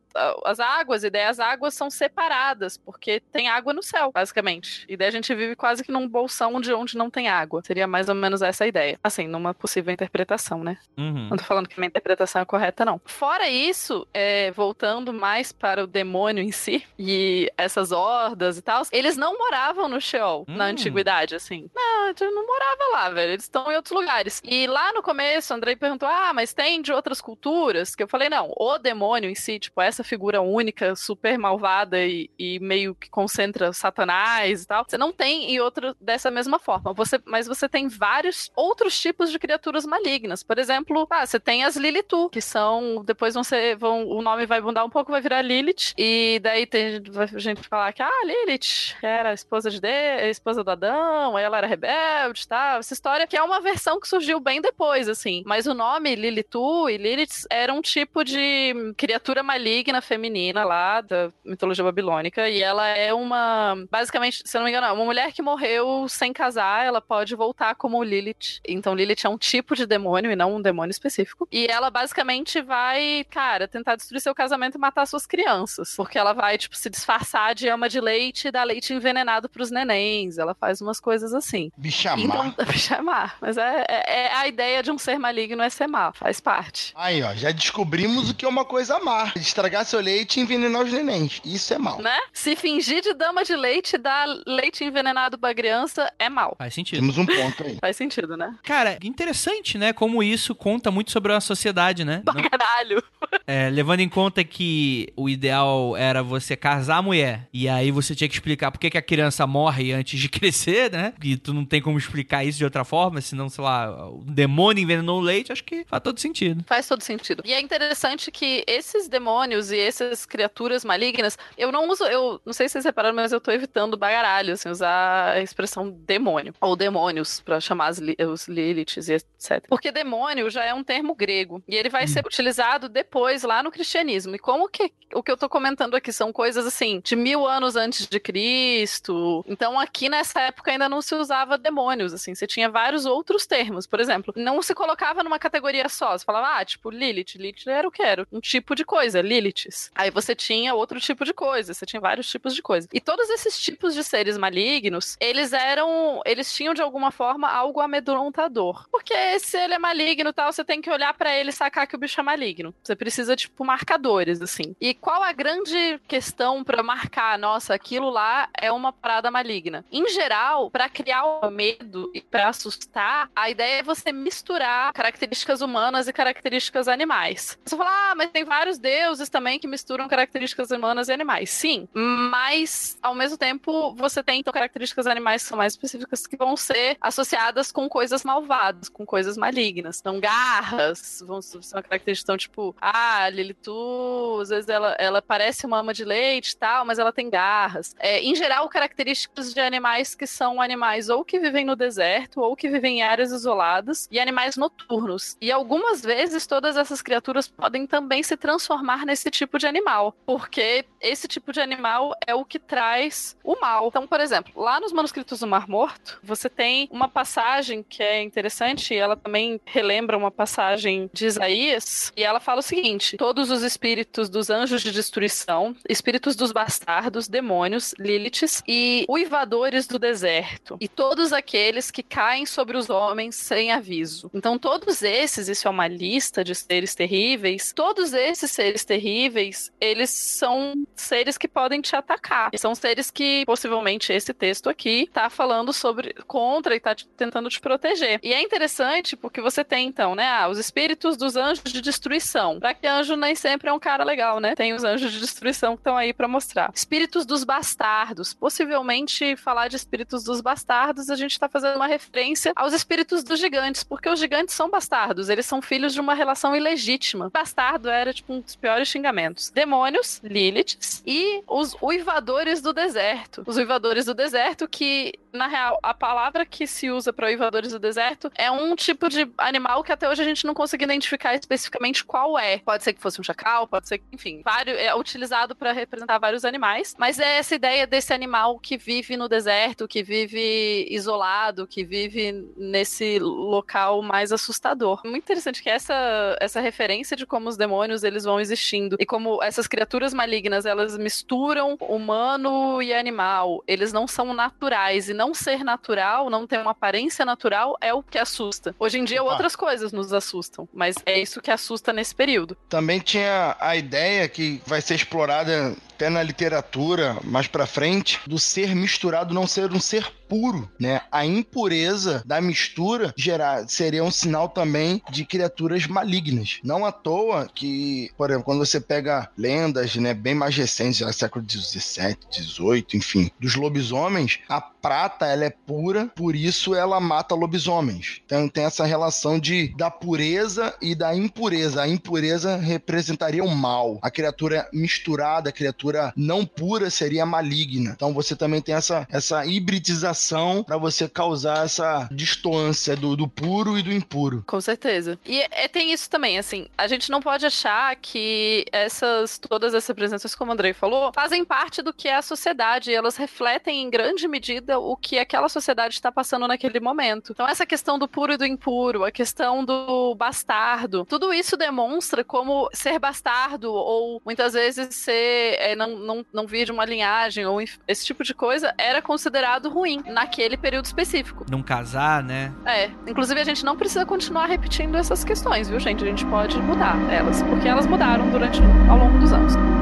as águas, e daí as águas são separadas, porque tem água no céu, basicamente. E daí a gente vive quase que num bolsão de onde não tem água. Seria mais ou menos essa a ideia. Assim, numa possível interpretação, né? Uhum. Não tô falando que minha interpretação é correta, não. Fora isso, é, voltando mais para o demônio em si, e essas hordas e tal, eles não moravam no Sheol na Hum. antiguidade, assim. Não, não morava lá, velho. Eles estão em outros lugares. E lá no começo, o Andrei perguntou: ah, mas tem de outras culturas? Que eu falei: não, o demônio em si, tipo, essa figura única, super malvada e, e meio que concentra Satanás e tal, você não tem em outro dessa mesma forma. Você, mas você tem vários outros tipos de criaturas malignas. Por exemplo, ah, você tem as Lilitu, que são. Depois vão ser. Vão, o nome vai mudar um pouco, vai virar Lilith. E daí tem gente falar que, ah, Lilith era a esposa de a esposa do Adão, aí ela era rebelde e tal. Essa história que é uma versão que surgiu bem depois, assim. Mas o nome Lilitu e Lilith era um tipo de criatura maligna feminina lá da mitologia babilônica. E ela é uma. Basicamente, se eu não me engano, é uma mulher que morreu sem casar, ela pode voltar como Lilith. Então, Lilith é um tipo de demônio e não um demônio específico. E ela basicamente vai, cara, tentar destruir seu casamento e matar suas crianças. Porque ela vai, tipo, se disfarçar de ama de leite e dar leite envenenado pros nenéns. Ela faz umas coisas assim. Bichamar. Então, (laughs) chamar. Mas é, é- é a ideia de um ser maligno é ser má, faz parte. Aí, ó, já descobrimos o que é uma coisa má. Estragar seu leite e envenenar os nenéns. Isso é mal. Né? Se fingir de dama de leite e dar leite envenenado pra criança é mal. Faz sentido. Temos um ponto aí. (laughs) Faz sentido, né? Cara, interessante, né? Como isso conta muito sobre a sociedade, né? Não- Pra caralho. (laughs) é, levando em conta que o ideal era você casar a mulher e aí você tinha que explicar por que, que a criança morre antes de (laughs) crescer, né? E tu não tem como explicar isso de outra forma, senão, sei lá, o demônio envenenou o leite, acho que faz todo sentido. Faz todo sentido. E é interessante que esses demônios e essas criaturas malignas, eu não uso, eu não sei se vocês repararam, mas eu tô evitando bagaralho, assim, usar a expressão demônio. Ou demônios, pra chamar as li- os Liliths e etc. Porque demônio já é um termo grego. E ele vai ser utilizado depois lá no cristianismo. E como que o que eu tô comentando aqui são coisas assim, de mil anos antes de Cristo. Então aqui nessa época ainda não se usava demônios, assim. Você tinha vários outros termos. Por exemplo, não se colocava numa categoria só. Você falava, ah, tipo, Lilith. Lilith era o que era? Um tipo de coisa, Aí você tinha outro tipo de coisa. Você tinha vários tipos de coisa. E todos esses tipos de seres malignos, eles eram. Eles tinham de alguma forma algo amedrontador. Porque se ele é maligno e tal, você tem que olhar pra ele e sacar que o bicho é maligno. Você precisa, tipo, marcadores, assim. E qual a grande questão pra marcar, nossa, aquilo lá é uma parada maligna? Em geral, pra criar o medo e pra assustar, a ideia é você misturar características humanas e características animais. Você fala, ah, mas tem vários deuses também que misturam características humanas e animais. Sim, mas ao mesmo tempo você tem então características animais que são mais específicas que vão ser associadas com coisas malvadas, com coisas malignas. Então, garras vão ser uma característica, então, tipo, ah, Lilitu, às vezes ela, ela parece uma ama de leite e tal, mas ela tem garras. É, em geral, características de animais que são animais ou que vivem no deserto ou que vivem em áreas isoladas e animais noturnos. E algumas vezes todas essas criaturas podem também se transformar nesse tipo de animal, porque esse tipo de animal é o que traz o mal. Então, por exemplo, lá nos manuscritos do Mar Morto, você tem uma passagem que é interessante, ela também relembra uma passagem de Isaías, e ela fala o seguinte: todos os espíritos dos anjos de destruição, espíritos dos bastardos, demônios, Liliths e uivadores do deserto, e todos aqueles que caem sobre os homens sem aviso. Então, todos esses, isso é uma lista de seres terríveis, todos esses seres terríveis eles são seres que podem te atacar. São seres que, possivelmente, esse texto aqui tá falando sobre contra e tá te- tentando te proteger. E é interessante porque você tem, então, né, ah, os espíritos dos anjos de destruição. Pra que anjo nem sempre é um cara legal, né? Tem os anjos de destruição que estão aí pra mostrar. Espíritos dos bastardos. Possivelmente, falar de espíritos dos bastardos, a gente tá fazendo uma referência aos espíritos dos gigantes, porque os gigantes são bastardos, eles são filhos de uma relação ilegítima. Bastardo era, tipo, um dos piores xingamentos. Demônios, Liliths, e os uivadores do deserto. Os uivadores do deserto, que, na real, a palavra que se usa para uivadores do deserto é um tipo de animal que até hoje a gente não consegue identificar especificamente qual é. Pode ser que fosse um chacal, pode ser que, enfim, vários, é utilizado para representar vários animais, mas é essa ideia desse animal que vive no deserto, que vive isolado, que vive nesse local mais assustador. Muito interessante que essa, essa referência de como os demônios eles vão existindo e como essas criaturas malignas elas misturam humano e animal. Eles não são naturais e não ser natural, não ter uma aparência natural é o que assusta. Hoje em dia outras coisas nos assustam, mas é isso que assusta nesse período. Também tinha a ideia que vai ser explorada até na literatura mais pra frente do ser misturado não ser um ser puro, né? A impureza da mistura gerar, seria um sinal também de criaturas malignas. Não à toa que, por exemplo, quando você pega lendas, né, bem mais recentes, já século 17, 18, enfim, dos lobisomens, a prata ela é pura, por isso ela mata lobisomens. Então tem essa relação de da pureza e da impureza. A impureza representaria o mal. A criatura misturada, a criatura não pura seria maligna. Então você também tem essa, essa hibridização para você causar essa distância do, do puro e do impuro. Com certeza. E é, tem isso também, assim, a gente não pode achar que essas todas essas representações, como o Andrei falou, fazem parte do que é a sociedade, elas refletem em grande medida o que aquela sociedade está passando naquele momento. Então essa questão do puro e do impuro, a questão do bastardo, tudo isso demonstra como ser bastardo ou muitas vezes ser é, não, não, não vir de uma linhagem ou esse tipo de coisa era considerado ruim naquele período específico. Não casar, né? É, inclusive a gente não precisa continuar repetindo essas questões, viu, gente? A gente pode mudar elas, porque elas mudaram durante ao longo dos anos.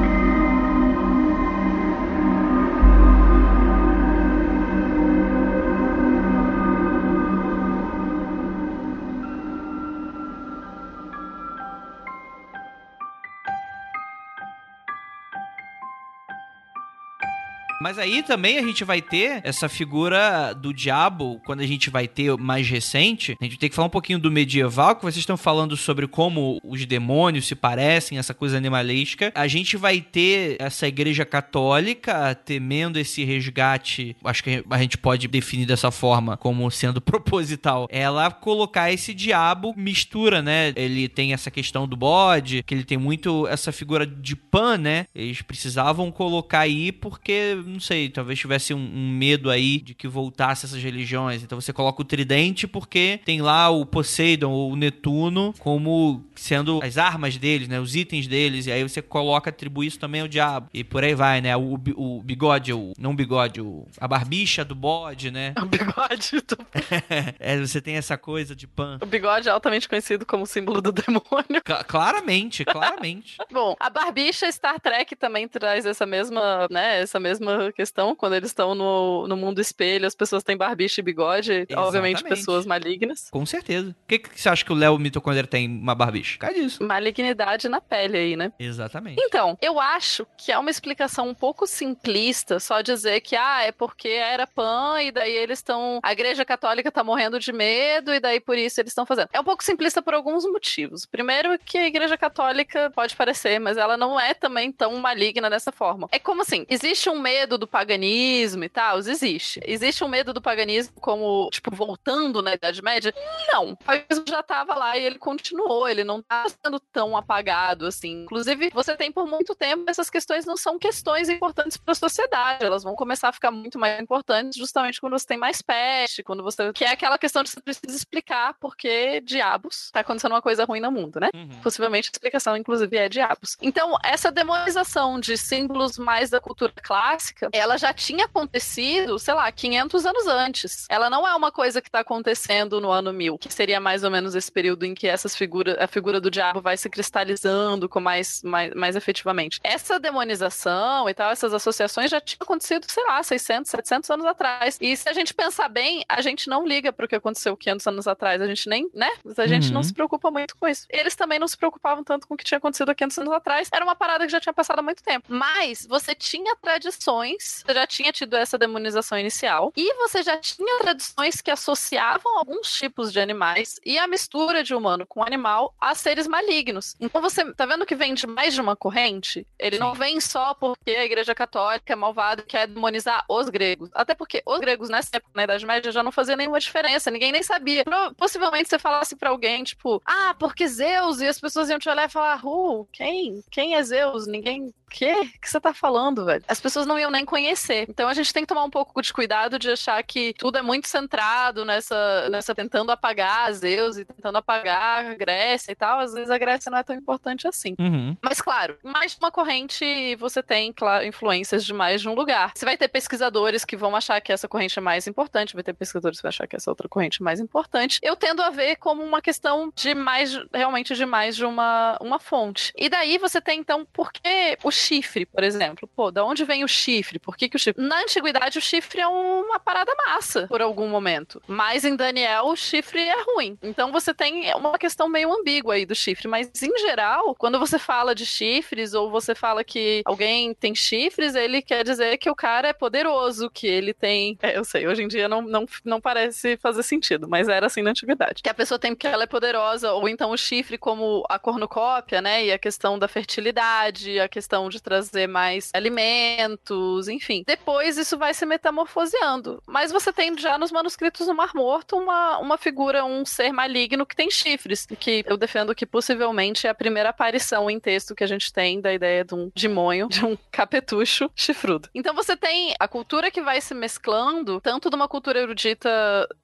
Mas aí também a gente vai ter essa figura do diabo, quando a gente vai ter mais recente, a gente tem que falar um pouquinho do medieval, que vocês estão falando sobre como os demônios se parecem, essa coisa animalesca. A gente vai ter essa igreja católica temendo esse resgate, acho que a gente pode definir dessa forma como sendo (laughs) proposital. Ela colocar esse diabo mistura, né? Ele tem essa questão do bode, que ele tem muito essa figura de pan, né? Eles precisavam colocar aí porque, não sei, talvez tivesse um, um medo aí de que voltasse essas religiões. Então você coloca o tridente porque tem lá o Poseidon ou o Netuno como sendo as armas deles, né? Os itens deles. E aí você coloca, atribui isso também ao diabo. E por aí vai, né? O, o bigode, o, não o bigode, o, a barbicha do bode, né? (laughs) O bigode, do- (laughs) é, você tem essa coisa de pan. o bigode é altamente conhecido como símbolo do demônio. Cla- claramente, claramente. Bom, a barbicha Star Trek também traz essa mesma, né, essa mesma questão. Quando eles estão no, no mundo espelho, as pessoas têm barbicha e bigode, obviamente Exatamente. pessoas malignas. Com certeza. Por que, que você acha que o Léo Mitocondria tem uma barbicha? Cai disso. Malignidade na pele aí, né? Exatamente. Então, eu acho que é uma explicação um pouco simplista só dizer que, ah, é porque era pan e daí eles estão. A igreja católica tá morrendo de medo e daí por isso eles estão fazendo. É um pouco simplista por alguns motivos. Primeiro, que a igreja católica pode parecer, mas ela não é também tão maligna dessa forma. É como assim: existe um medo do paganismo e tal? Existe. Existe um medo do paganismo como, tipo, voltando na Idade Média? Não. O paganismo já tava lá e ele continuou, ele não tá sendo tão apagado assim. Inclusive, você tem por muito tempo essas questões não são questões importantes para a sociedade, elas vão começar a ficar muito mais importantes justamente quando você tem mais peste, quando você que é aquela questão de você precisa explicar por que diabos tá acontecendo uma coisa ruim no mundo, né? Uhum. Possivelmente a explicação, inclusive, é diabos. Então, essa demonização de símbolos mais da cultura clássica ela já tinha acontecido, sei lá, 500 anos antes. Ela não é uma coisa que está acontecendo no ano 1000, que seria mais ou menos esse período em que essas figuras, a figura do diabo vai se cristalizando com mais, mais, mais efetivamente. Essa demonização e tal, essas associações já tinham acontecido, sei lá, 600, 700 anos atrás. E se a gente pensar bem, a gente não liga para o que aconteceu 500 anos atrás. A gente nem, né? A gente uhum. não se preocupa muito com isso. Eles também não se preocupavam tanto com o que tinha acontecido há 500 anos atrás. Era uma parada que já tinha passado há muito tempo. Mas você tinha tradições, você já tinha tido essa demonização inicial, e você já tinha tradições que associavam alguns tipos de animais e a mistura de humano com animal a seres malignos. Então você tá vendo que vem de mais de uma corrente? Ele não vem só porque a Igreja Católica é malvada e quer demonizar os gregos. Até porque os gregos nessa época, na Idade Média, já não fazia nenhuma diferença. Ninguém nem sabia. Possivelmente você falasse para alguém, tipo, ah, porque Zeus, e as pessoas iam te olhar e falar, uh, quem? Quem é Zeus? Ninguém quê? O que você tá falando, velho? As pessoas não iam nem conhecer. Então a gente tem que tomar um pouco de cuidado de achar que tudo é muito centrado nessa, nessa tentando apagar Zeus e tentando apagar a Grécia e tal. Às vezes a Grécia não é tão importante assim. Uhum. Mas claro, mais de uma corrente você tem, claro, influências de mais de um lugar. Você vai ter pesquisadores que vão achar que essa corrente é mais importante, vai ter pesquisadores que vão achar que essa outra corrente é mais importante. Eu tendo a ver como uma questão de mais, realmente de mais de uma, uma fonte. E daí você tem então, por que o chifre, por exemplo. Pô, da onde vem o chifre? Por que, que o chifre. Na antiguidade, o chifre é uma parada massa, por algum momento. Mas em Daniel, o chifre é ruim. Então você tem uma questão meio ambígua aí do chifre. Mas em geral, quando você fala de chifres ou você fala que alguém tem chifres, ele quer dizer que o cara é poderoso, que ele tem. É, eu sei, hoje em dia não, não, não parece fazer sentido, mas era assim na antiguidade. Que a pessoa tem porque ela é poderosa, ou então o chifre como a cornucópia, né? E a questão da fertilidade, a questão de trazer mais alimentos, enfim. Depois isso vai se metamorfoseando. Mas você tem já nos manuscritos do Mar Morto uma, uma figura, um ser maligno que tem chifres, que eu defendo que possivelmente é a primeira aparição em texto que a gente tem da ideia de um demônio, de um capetucho chifrudo. Então você tem a cultura que vai se mesclando, tanto de uma cultura erudita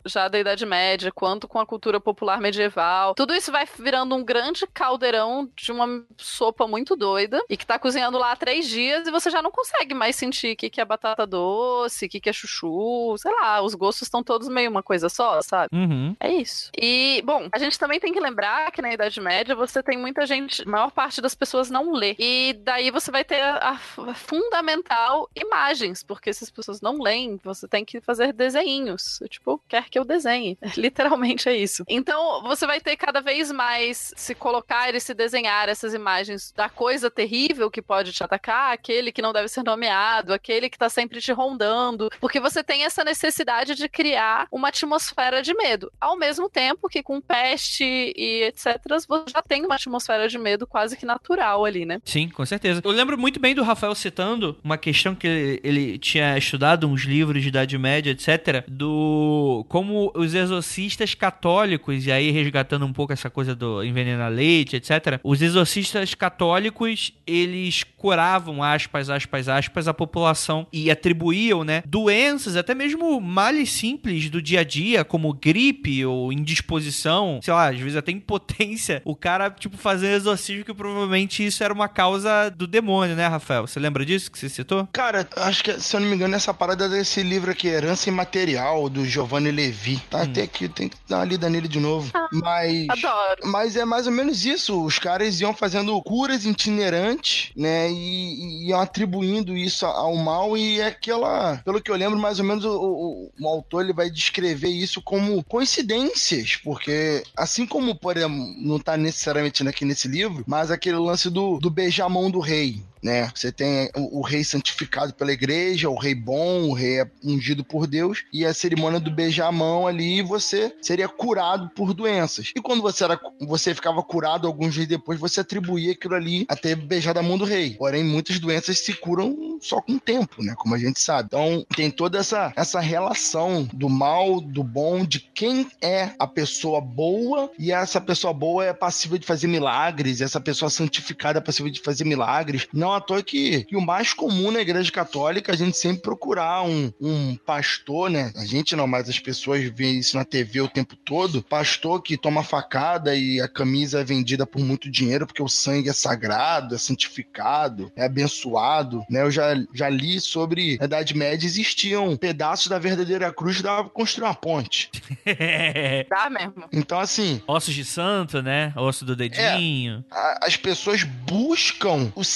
já da Idade Média, quanto com a cultura popular medieval. Tudo isso vai virando um grande caldeirão de uma sopa muito doida e que tá cozinhando lá há três dias e você já não consegue mais sentir o que, que é batata doce, o que, que é chuchu, sei lá, os gostos estão todos meio uma coisa só, sabe? Uhum. É isso. E, bom, a gente também tem que lembrar que na Idade Média você tem muita gente, a maior parte das pessoas não lê. E daí você vai ter a, a fundamental imagens, porque se as pessoas não leem, você tem que fazer desenhinhos. Tipo, quer que eu desenhe. (laughs) Literalmente é isso. Então, você vai ter cada vez mais se colocar e se desenhar essas imagens da coisa terrível que pode pode te atacar, aquele que não deve ser nomeado, aquele que tá sempre te rondando, porque você tem essa necessidade de criar uma atmosfera de medo. Ao mesmo tempo que com peste e etc, você já tem uma atmosfera de medo quase que natural ali, né? Sim, com certeza. Eu lembro muito bem do Rafael citando uma questão que ele, ele tinha estudado uns livros de Idade Média, etc, do como os exorcistas católicos, e aí resgatando um pouco essa coisa do envenenar leite, etc, os exorcistas católicos, eles curavam, aspas, aspas, aspas, a população e atribuíam, né, doenças, até mesmo males simples do dia a dia, como gripe ou indisposição, sei lá, às vezes até impotência, o cara, tipo, fazendo exorcismo que provavelmente isso era uma causa do demônio, né, Rafael? Você lembra disso que você citou? Cara, acho que, se eu não me engano, essa parada desse livro aqui, Herança Imaterial, do Giovanni Levi. Tá hum. até aqui, tem que dar uma lida nele de novo. Ah, mas. Adoro. Mas é mais ou menos isso. Os caras iam fazendo curas itinerantes, né? E, iam atribuindo isso ao mal e é aquela, pelo que eu lembro, mais ou menos o, o, o, autor ele vai descrever isso como coincidências, porque assim como, por exemplo, não está necessariamente aqui nesse livro, mas aquele lance do, do beijar a mão do rei, né? Você tem o, o, rei santificado pela igreja, o rei bom, o rei ungido por Deus, e a cerimônia do beijar a mão ali, você seria curado por doenças. E quando você era, você ficava curado alguns dias depois, você atribuía aquilo ali a ter beijado a mão do rei. Porém, muitas doenças se curam só com o tempo, né? Como a gente sabe. Então, tem toda essa, essa relação do mal, do bom, de quem é a pessoa boa, e essa pessoa boa é passível de fazer milagres, essa pessoa santificada é passível de fazer milagres. Não Não à toa que, que o mais comum na igreja católica é a gente sempre procurar um, um pastor, né? A gente não, mas as pessoas veem isso na TV o tempo todo. Pastor que toma facada e a camisa é vendida por muito dinheiro porque o sangue é sagrado, é santificado, é abençoado, né? Eu já, já li sobre a Idade Média existiam pedaços da verdadeira cruz que dava pra construir uma ponte. (laughs) Dá mesmo. Então, assim, Ossos de santo, né? Osso do dedinho. a- as pessoas buscam os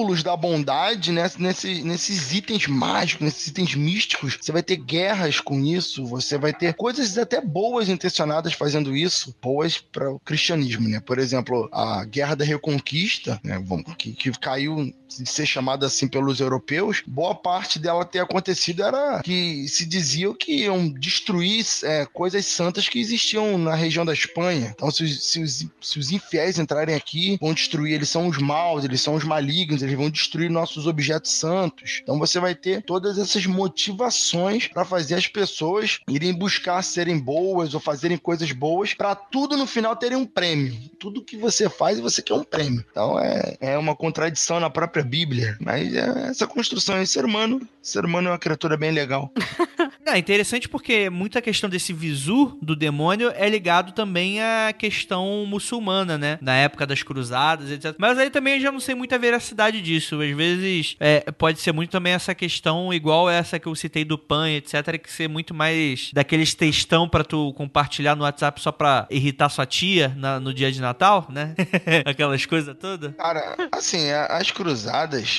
símbolos da bondade né, nesse- nesses itens mágicos, nesses itens místicos. Você vai ter guerras com isso, você vai ter coisas até boas intencionadas fazendo isso, boas para o cristianismo, né? Por exemplo, a Guerra da Reconquista, né, que, que caiu de ser chamada assim pelos europeus, boa parte dela ter acontecido era que se diziam que iam destruir é, coisas santas que existiam na região da Espanha. Então, se, os- se os, se os infiéis entrarem aqui, vão destruir, eles são os maus, eles são os malignos, eles vão destruir nossos objetos santos. Então, você vai ter todas essas motivações para fazer as pessoas irem buscar serem boas ou fazerem coisas boas, para tudo no final terem um prêmio. Tudo que você faz, você quer um prêmio. Então, é, é uma contradição na própria Bíblia. Mas é essa construção é ser humano. Ser humano é uma criatura bem legal. (laughs) É interessante porque muita questão desse visu do demônio é ligado também à questão muçulmana, né? Na época das cruzadas, etc. Mas aí também eu já não sei muito a veracidade disso. Às vezes é, pode ser muito também essa questão igual essa que eu citei do PAN, etc. Que ser muito mais daqueles textão pra tu compartilhar no WhatsApp só pra irritar sua tia na- no dia de Natal, né? (laughs) Aquelas coisas todas. Cara, assim, as cruzadas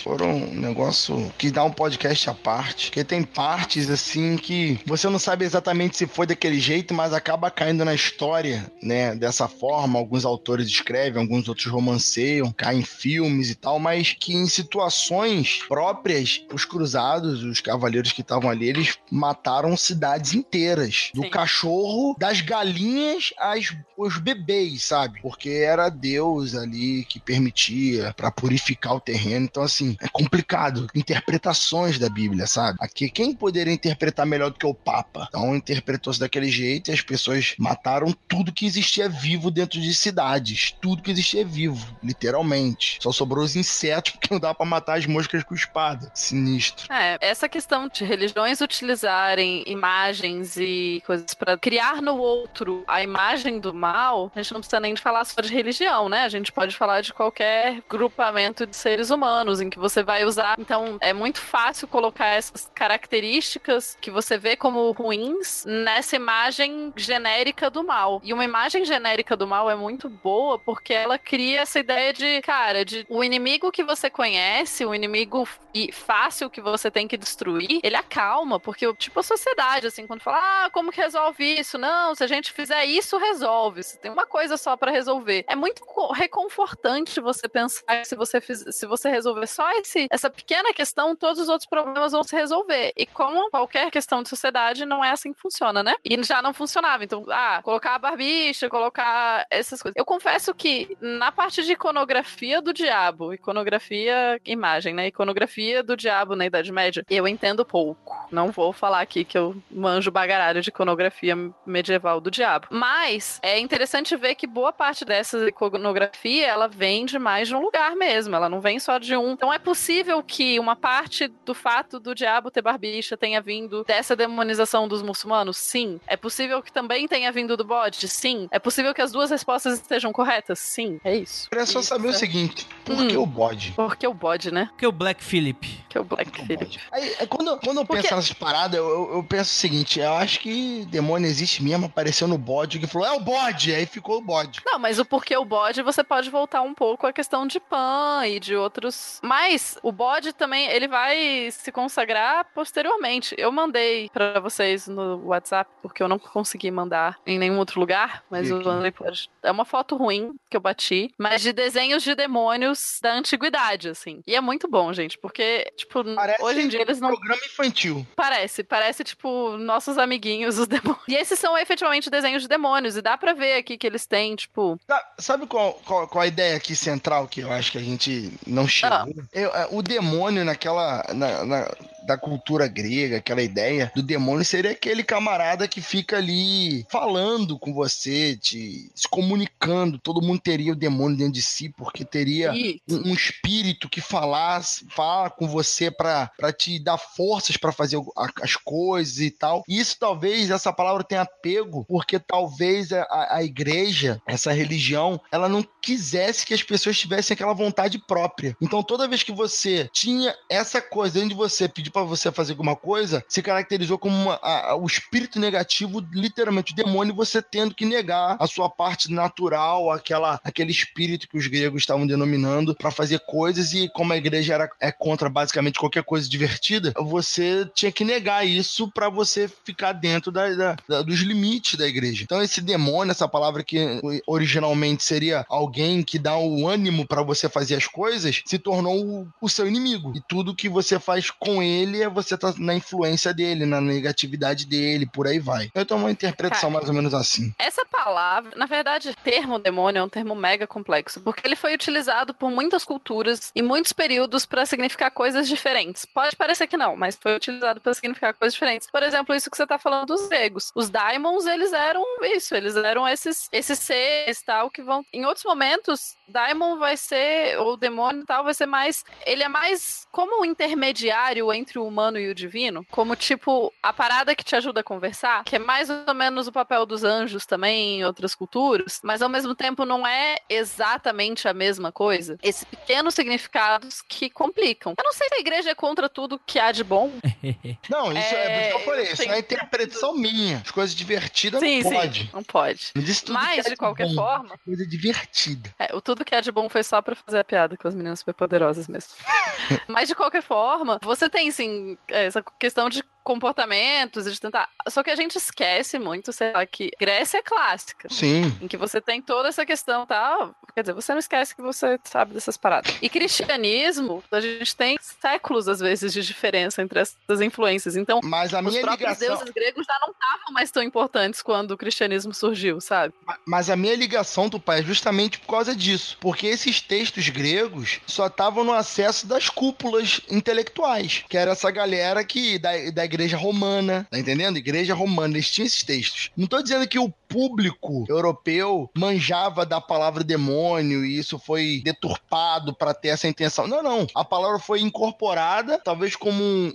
foram um negócio que dá um podcast à parte. Porque tem partes, assim, que você não sabe exatamente se foi daquele jeito, mas acaba caindo na história, né? Dessa forma. Alguns autores escrevem, alguns outros romanceiam, caem em filmes e tal, mas que em situações próprias, os cruzados, os cavaleiros que estavam ali, eles mataram cidades inteiras. Do Sim. cachorro, das galinhas às, os bebês, sabe? Porque era Deus ali que permitia pra purificar o terreno. Então, assim, é complicado. Interpretações da Bíblia, sabe? Aqui, quem poderia interpretar melhor do que o Papa? Então, interpretou-se daquele jeito e as pessoas mataram tudo que existia vivo dentro de cidades. Tudo que existia vivo, literalmente. Só sobrou os insetos, porque não dá pra matar as moscas com espada. Sinistro. É, essa questão de religiões utilizarem imagens e coisas pra criar no outro a imagem do mal, a gente não precisa nem de falar só de religião, né? A gente pode falar de qualquer grupamento de seres humanos em que você vai usar. Então, é muito fácil colocar essas características que você vê como ruins nessa imagem genérica do mal. E uma imagem genérica do mal é muito boa porque ela cria essa ideia de, cara, de o inimigo que você conhece, o inimigo e fácil que você tem que destruir, ele acalma, porque tipo a sociedade, assim, quando fala, ah, como que resolve isso? Não, se a gente fizer isso, resolve. Se tem uma coisa só pra resolver. É muito co- reconfortante você pensar que se você se você resolver só esse, essa pequena questão, todos os outros problemas vão se resolver. E como qualquer questão de sociedade, não é assim que funciona, né? E já não funcionava. Então, ah, colocar a barbicha, colocar essas coisas. Eu confesso que na parte de iconografia do diabo, iconografia, imagem, né? Iconografia do diabo na Idade Média, eu entendo pouco. Não vou falar aqui que eu manjo bagaralho de iconografia medieval do diabo. Mas é interessante ver que boa parte dessa iconografia ela vem de mais de um lugar mesmo. Ela não vem só de um. Então é possível que uma parte do fato do diabo ter barbicha tenha vindo dessa demonização dos muçulmanos? Sim. É possível que também tenha vindo do bode? Sim. É possível que as duas respostas estejam corretas? Sim. É isso. Queria só Isso, saber o seguinte: por Hum. que o bode? Porque o bode, né? Que o Black Phillip. Que é o Black Por que o bode? Aí, é, quando, quando eu Porque- penso nessas paradas, eu, eu- eu penso o seguinte: eu acho que demônio existe mesmo, apareceu no bode que falou, é o bode! Aí ficou o bode. Não, mas o porquê o bode, você pode voltar um pouco à questão de Pan e de outros. Mas o bode também, ele vai se consagrar posteriormente. Eu mandei pra vocês no WhatsApp, porque eu não consegui mandar em nenhum outro lugar, mas E aqui? mandei por... É uma foto ruim que eu bati, mas de desenhos de demônios da antiguidade, assim. E é muito bom, gente, porque, tipo, Parece hoje em dia eles não programa infantil. Parece, parece tipo nossos amiguinhos, os (laughs) demônios. E esses são efetivamente desenhos de demônios, e dá pra ver aqui que eles têm, tipo. Sabe qual, qual, qual a ideia aqui central que eu acho que a gente não chegou? Ah. Eu- é, o demônio naquela. na- na- da cultura grega, aquela ideia do demônio seria aquele camarada que fica ali falando com você, te, se comunicando. Todo mundo teria o demônio dentro de si, porque teria um, um espírito que falasse, fala com você para te dar forças para fazer as coisas e tal. E isso talvez essa palavra tenha pego, porque talvez a, a igreja, essa religião, ela não quisesse que as pessoas tivessem aquela vontade própria. Então toda vez que você tinha essa coisa dentro de você, pedir para você fazer alguma coisa, se caracterizou como uma, a, o espírito negativo, literalmente o demônio, você tendo que negar a sua parte natural, aquela, aquele espírito que os gregos estavam denominando para fazer coisas e como a igreja era, é contra basicamente qualquer coisa divertida, você tinha que negar isso para você ficar dentro da, da, da, dos limites da igreja. Então esse demônio, essa palavra que originalmente seria alguém que dá o ânimo para você fazer as coisas, se tornou o, o seu inimigo. E tudo que você faz com ele é você tá na influência dele, na negatividade dele, por aí vai. Então é uma interpretação Cara, mais ou menos assim. Essa palavra, na verdade, termo demônio é um termo mega complexo, porque ele foi utilizado por muitas culturas e muitos períodos para significar coisas diferentes. Pode parecer que não, mas foi utilizado para significar coisas diferentes. Por exemplo, isso que você tá falando dos gregos. Os daimons, eles eram isso, eles eram esses, esses seres tal que vão. Em outros momentos, daimon vai ser, ou demônio tal, vai ser mais. Ele é mais como um intermediário entre o humano e o divino. Como tipo, a parada que te ajuda a conversar, que é mais ou menos o papel dos anjos também em outras culturas, mas ao mesmo tempo não é exatamente a mesma coisa. Esses pequenos significados que complicam. Eu não sei se a igreja é contra tudo que há de bom. (laughs) não, isso é, é que eu falei, isso é a interpretação minha. As coisas divertidas sim, não pode. Sim, não pode. Mas, de qualquer bom, forma. Coisa divertida. É, o tudo que há de bom foi só pra fazer a piada com as meninas superpoderosas mesmo. (laughs) Mas de qualquer forma, você tem sim essa questão de comportamentos de tentar. Só que a gente esquece muito, sei lá, que Grécia é clássica. Sim. Em que você tem toda essa questão, tá? Quer dizer, você não esquece que você sabe dessas paradas. E cristianismo, a gente tem séculos, às vezes, de diferença entre essas influências. Então, Mas a minha os próprios ligação... deuses gregos já não estavam mais tão importantes quando o cristianismo surgiu, sabe? Mas a minha ligação, do pai é justamente por causa disso. Porque esses textos gregos só estavam no acesso das cúpulas intelectuais, que era essa galera que da, da igreja romana, tá entendendo? Igreja romana, eles tinham esses textos. Não tô dizendo que o público europeu manjava da palavra demônio e isso foi deturpado para ter essa intenção. Não, não. A palavra foi incorporada, talvez como um,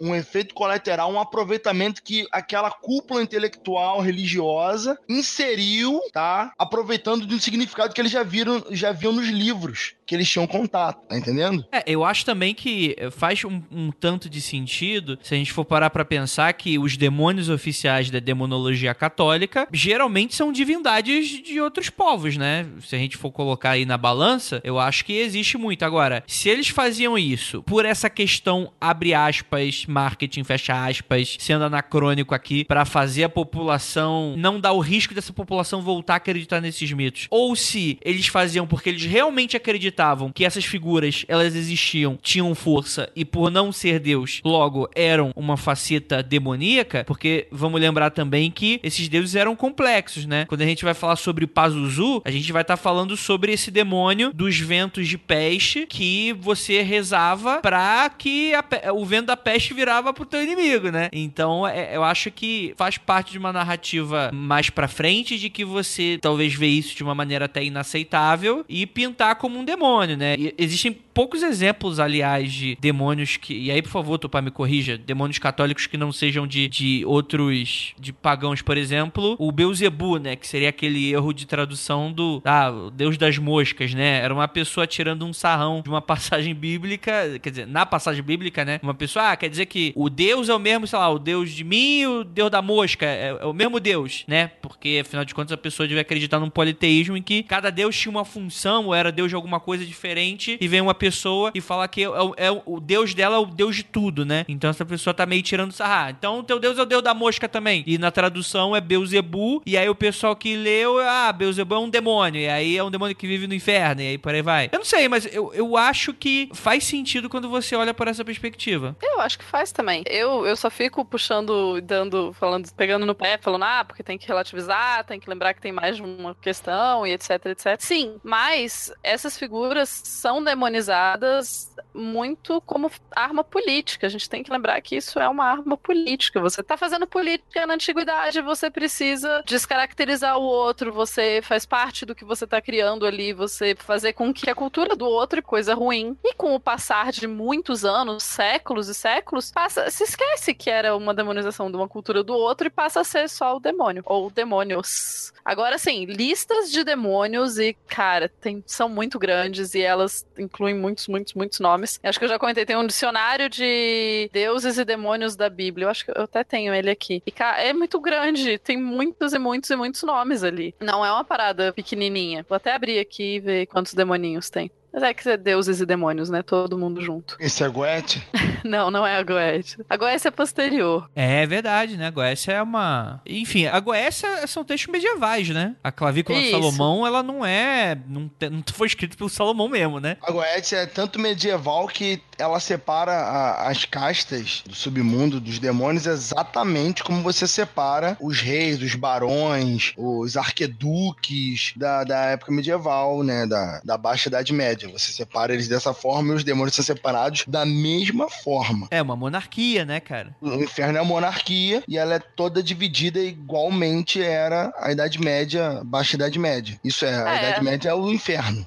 um, um efeito colateral, um aproveitamento que aquela cúpula intelectual religiosa inseriu, tá? Aproveitando de um significado que eles já viram, já viam nos livros que eles tinham contato, tá entendendo? É, eu acho também que faz um, um tanto de sentido se a gente for parar pra pensar que os demônios oficiais da demonologia católica geralmente são divindades de outros povos, né? Se a gente for colocar aí na balança, eu acho que existe muito. Agora, se eles faziam isso por essa questão, abre aspas, marketing, fecha aspas, sendo anacrônico aqui, para fazer a população não dar o risco dessa população voltar a acreditar nesses mitos, ou se eles faziam porque eles realmente acreditavam que essas figuras elas existiam, tinham força e por não ser Deus, logo eram uma faceta demoníaca, porque vamos lembrar também que esses deuses eram complexos, né? Quando a gente vai falar sobre Pazuzu, a gente vai estar tá falando sobre esse demônio dos ventos de peste que você rezava pra que a, o vento da peste virava pro teu inimigo, né? Então, é, eu acho que faz parte de uma narrativa mais pra frente de que você talvez vê isso de uma maneira até inaceitável e pintar como um demônio, né? E existem poucos exemplos, aliás, de demônios que. E aí, por favor, Tupá, me corrija. Demônios católicos que não sejam de, de outros. de pagãos, por exemplo. O Beuzebu, né? Que seria aquele erro de tradução do. Ah, o Deus das moscas, né? Era uma pessoa tirando um sarrão de uma (laughs) passagem bíblica. Quer dizer, na passagem bíblica, né? Uma pessoa, ah, quer dizer que o Deus é o mesmo, sei lá, o Deus de mim e o Deus da mosca. É, é o mesmo Deus, né? Porque, afinal de contas, a pessoa deve acreditar num politeísmo em que cada Deus tinha uma função, ou era Deus de alguma coisa diferente, e vem uma pessoa e fala que é, é, o Deus dela é o Deus de tudo, né? Então essa pessoa tá meio tirando sarra. Então teu Deus é o Deus da mosca também. E na tradução é Beuzebu. E aí o pessoal que leu, ah, Beuzebu é um demônio. E aí é um demônio que vive no inferno. E aí por aí vai. Eu não sei, mas eu, eu acho que faz sentido quando você olha por essa perspectiva. Eu acho que faz também. Eu, eu só fico puxando, dando, falando, pegando no pé, falando, ah, porque tem que relativizar, tem que lembrar que tem mais de uma questão e etc, etc. Sim, mas essas figuras são demonizadas utilizadas muito como arma política. A gente tem que lembrar que isso é uma arma política. Você está fazendo política na antiguidade, você precisa descaracterizar o outro, você faz parte do que você está criando ali, você fazer com que a cultura do outro é coisa ruim. E com o passar de muitos anos, séculos e séculos, passa, se esquece que era uma demonização de uma cultura do outro e passa a ser só o demônio ou demônios. Agora sim, listas de demônios e cara, tem, são muito grandes e elas incluem muitos, muitos, muitos nomes. Acho que eu já comentei, tem um dicionário de deuses e demônios da Bíblia. Eu acho que eu até tenho ele aqui. E, cara, é muito grande. Tem muitos e muitos e muitos nomes ali. Não é uma parada pequenininha. Vou até abrir aqui e ver quantos demoninhos tem. Mas é que é deuses e demônios, né? Todo mundo junto. Esse é Goethe? (laughs) não, não é a Goethe. A Goécia é posterior. É verdade, né? A Goécia é uma. Enfim, a Goécia são textos medievais, né? A clavícula de Isso. Salomão, ela não é. Não, te- não foi escrito pelo Salomão mesmo, né? A Goethe é tanto medieval que ela separa a- as castas do submundo, dos demônios, exatamente como você separa os reis, os barões, os arqueduques da, da época medieval, né? Da, da Baixa Idade Média. Você separa eles dessa forma e os demônios são separados da mesma forma. É uma monarquia, né, cara? O inferno é a monarquia e ela é toda dividida igualmente era a Idade Média, Baixa Idade Média. Isso é, a É. (laughs) Idade Média é o inferno.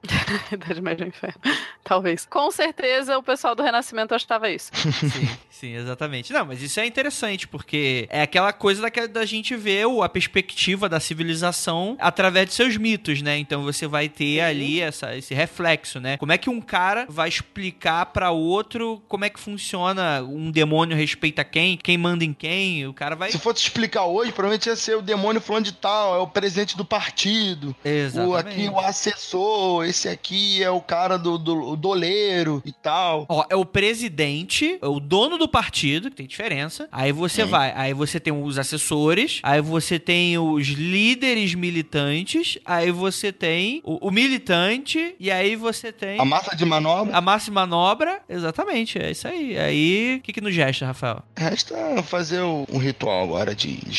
Idade Média é um Inferno. Talvez. Com certeza o pessoal do Renascimento achava isso. (laughs) Sim, sim, exatamente. Não, mas isso é interessante, porque é aquela coisa da, da gente ver o- a perspectiva da civilização através de seus mitos, né? Então você vai ter ali essa, esse reflexo, né? Como é que um cara vai explicar pra outro como é que funciona um demônio respeita quem, quem manda em quem, o cara vai... Se fosse explicar hoje, provavelmente ia ser o demônio falando de tal, é o presidente do partido. O aqui o assessor, esse aqui é o cara do, do doleiro e tal. Ó, é o presidente, é o dono do partido, que tem diferença. Aí você Sim. vai, aí você tem os assessores, aí você tem os líderes militantes, aí você tem o, o militante, e aí você tem A massa de manobra a massa e manobra. Exatamente, é isso aí. Aí, o que que nos gesta, Rafael? resta fazer um ritual agora de, de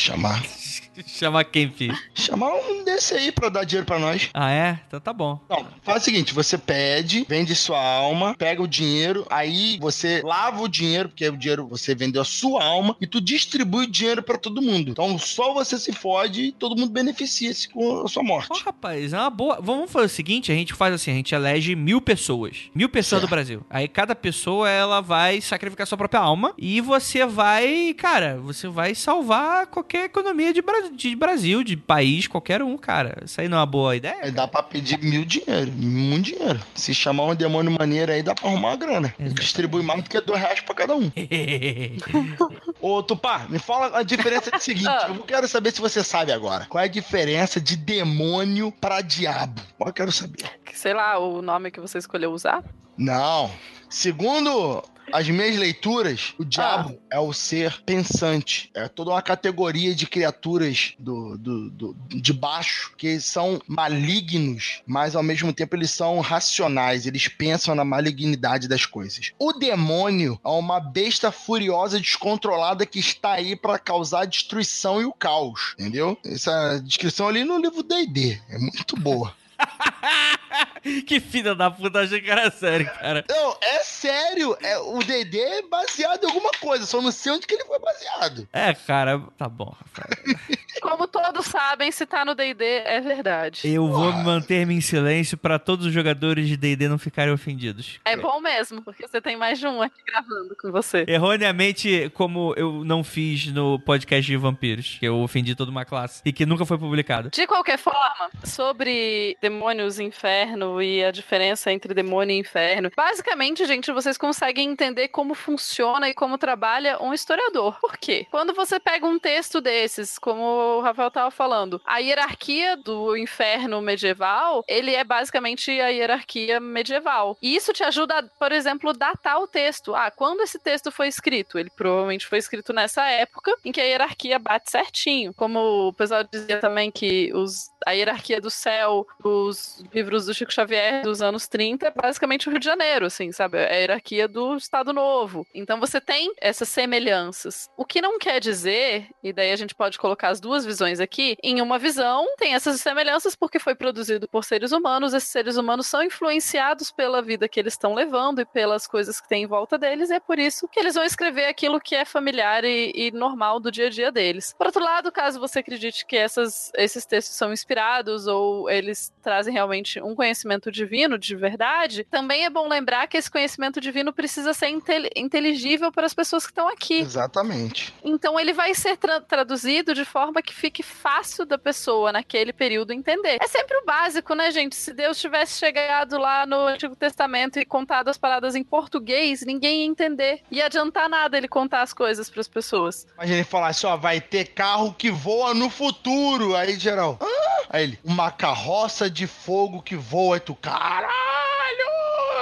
chamar. (laughs) Chama quem, filho? Chamar um desse aí pra dar dinheiro pra nós. Ah, é? Então tá bom. Não, faz o seguinte, você pede, vende sua alma, pega o dinheiro, aí você lava o dinheiro, porque o dinheiro você vendeu a sua alma e tu distribui o dinheiro pra todo mundo. Então só você se fode e todo mundo beneficia-se com a sua morte. rapaz, é uma boa. Vamos fazer o seguinte: a gente faz assim, a gente elege mil pessoas. Mil pessoas do Certo. Brasil. Aí cada pessoa ela vai sacrificar sua própria alma. E você vai, cara, você vai salvar qualquer economia de, Bra- de Brasil, de país, qualquer um, cara. Isso aí não é uma boa ideia? Aí dá pra pedir mil dinheiro, muito dinheiro. Se chamar um demônio maneiro aí, dá pra arrumar uma grana. Exato. Distribui mais do que dois reais pra cada um. (laughs) Ô, Tupá, me fala a diferença do seguinte. (laughs) Ah. Eu quero saber se você sabe agora. Qual é a diferença de demônio pra diabo? Eu quero saber. Sei lá, o nome que você escolheu usar. Não. Segundo as minhas leituras, o diabo é o ser pensante. É toda uma categoria de criaturas do, do, do- de baixo que são malignos, mas ao mesmo tempo eles são racionais. Eles pensam na malignidade das coisas. O demônio é uma besta furiosa, descontrolada que está aí para causar a destruição e o caos. Entendeu? Essa descrição ali no livro D&D é muito boa. (laughs) que filha da puta, achei que era sério, cara. Não, é sério. É, o D&D é baseado em alguma coisa, só não sei onde que ele foi baseado. É, cara, tá bom, Rafael. (laughs) Como todos sabem, se tá no D&D, é verdade. Eu vou manter-me em silêncio pra todos os jogadores de D&D não ficarem ofendidos. É bom mesmo, porque você tem mais de um aqui gravando com você. Erroneamente, como eu não fiz no podcast de vampiros, que eu ofendi toda uma classe e que nunca foi publicado. De qualquer forma, sobre demônios e inferno e a diferença entre demônio e inferno. Basicamente, gente, vocês conseguem entender como funciona e como trabalha um historiador. Por quê? Quando você pega um texto desses, como o Rafael tava falando, a hierarquia do inferno medieval, ele é basicamente a hierarquia medieval. E isso te ajuda, por exemplo, datar o texto. Ah, quando esse texto foi escrito? Ele provavelmente foi escrito nessa época em que a hierarquia bate certinho. Como o pessoal dizia também que os, a hierarquia do céu, os livros do Chico Xavier dos anos 30 é basicamente o Rio de Janeiro, assim, sabe? É a hierarquia do Estado Novo. Então você tem essas semelhanças. O que não quer dizer, e daí a gente pode colocar as duas visões aqui, em uma visão tem essas semelhanças porque foi produzido por seres humanos, esses seres humanos são influenciados pela vida que eles estão levando e pelas coisas que tem em volta deles, e é por isso que eles vão escrever aquilo que é familiar e, e normal do dia a dia deles. Por outro lado, caso você acredite que essas, esses textos são inspirados ou eles trazem realmente um conhecimento divino de verdade, também é bom lembrar que esse conhecimento divino precisa ser intel inteligível para as pessoas que estão aqui. Exatamente. Então ele vai ser tra traduzido de forma que fique fácil da pessoa naquele período entender. É sempre o básico, né, gente? Se Deus tivesse chegado lá no Antigo Testamento e contado as paradas em português, ninguém ia entender. Ia adiantar nada ele contar as coisas para as pessoas. Imagina ele falar assim, ó, vai ter carro que voa no futuro. Aí, geral, ah! aí ele, uma carroça de fogo que voa. Tu, caralho!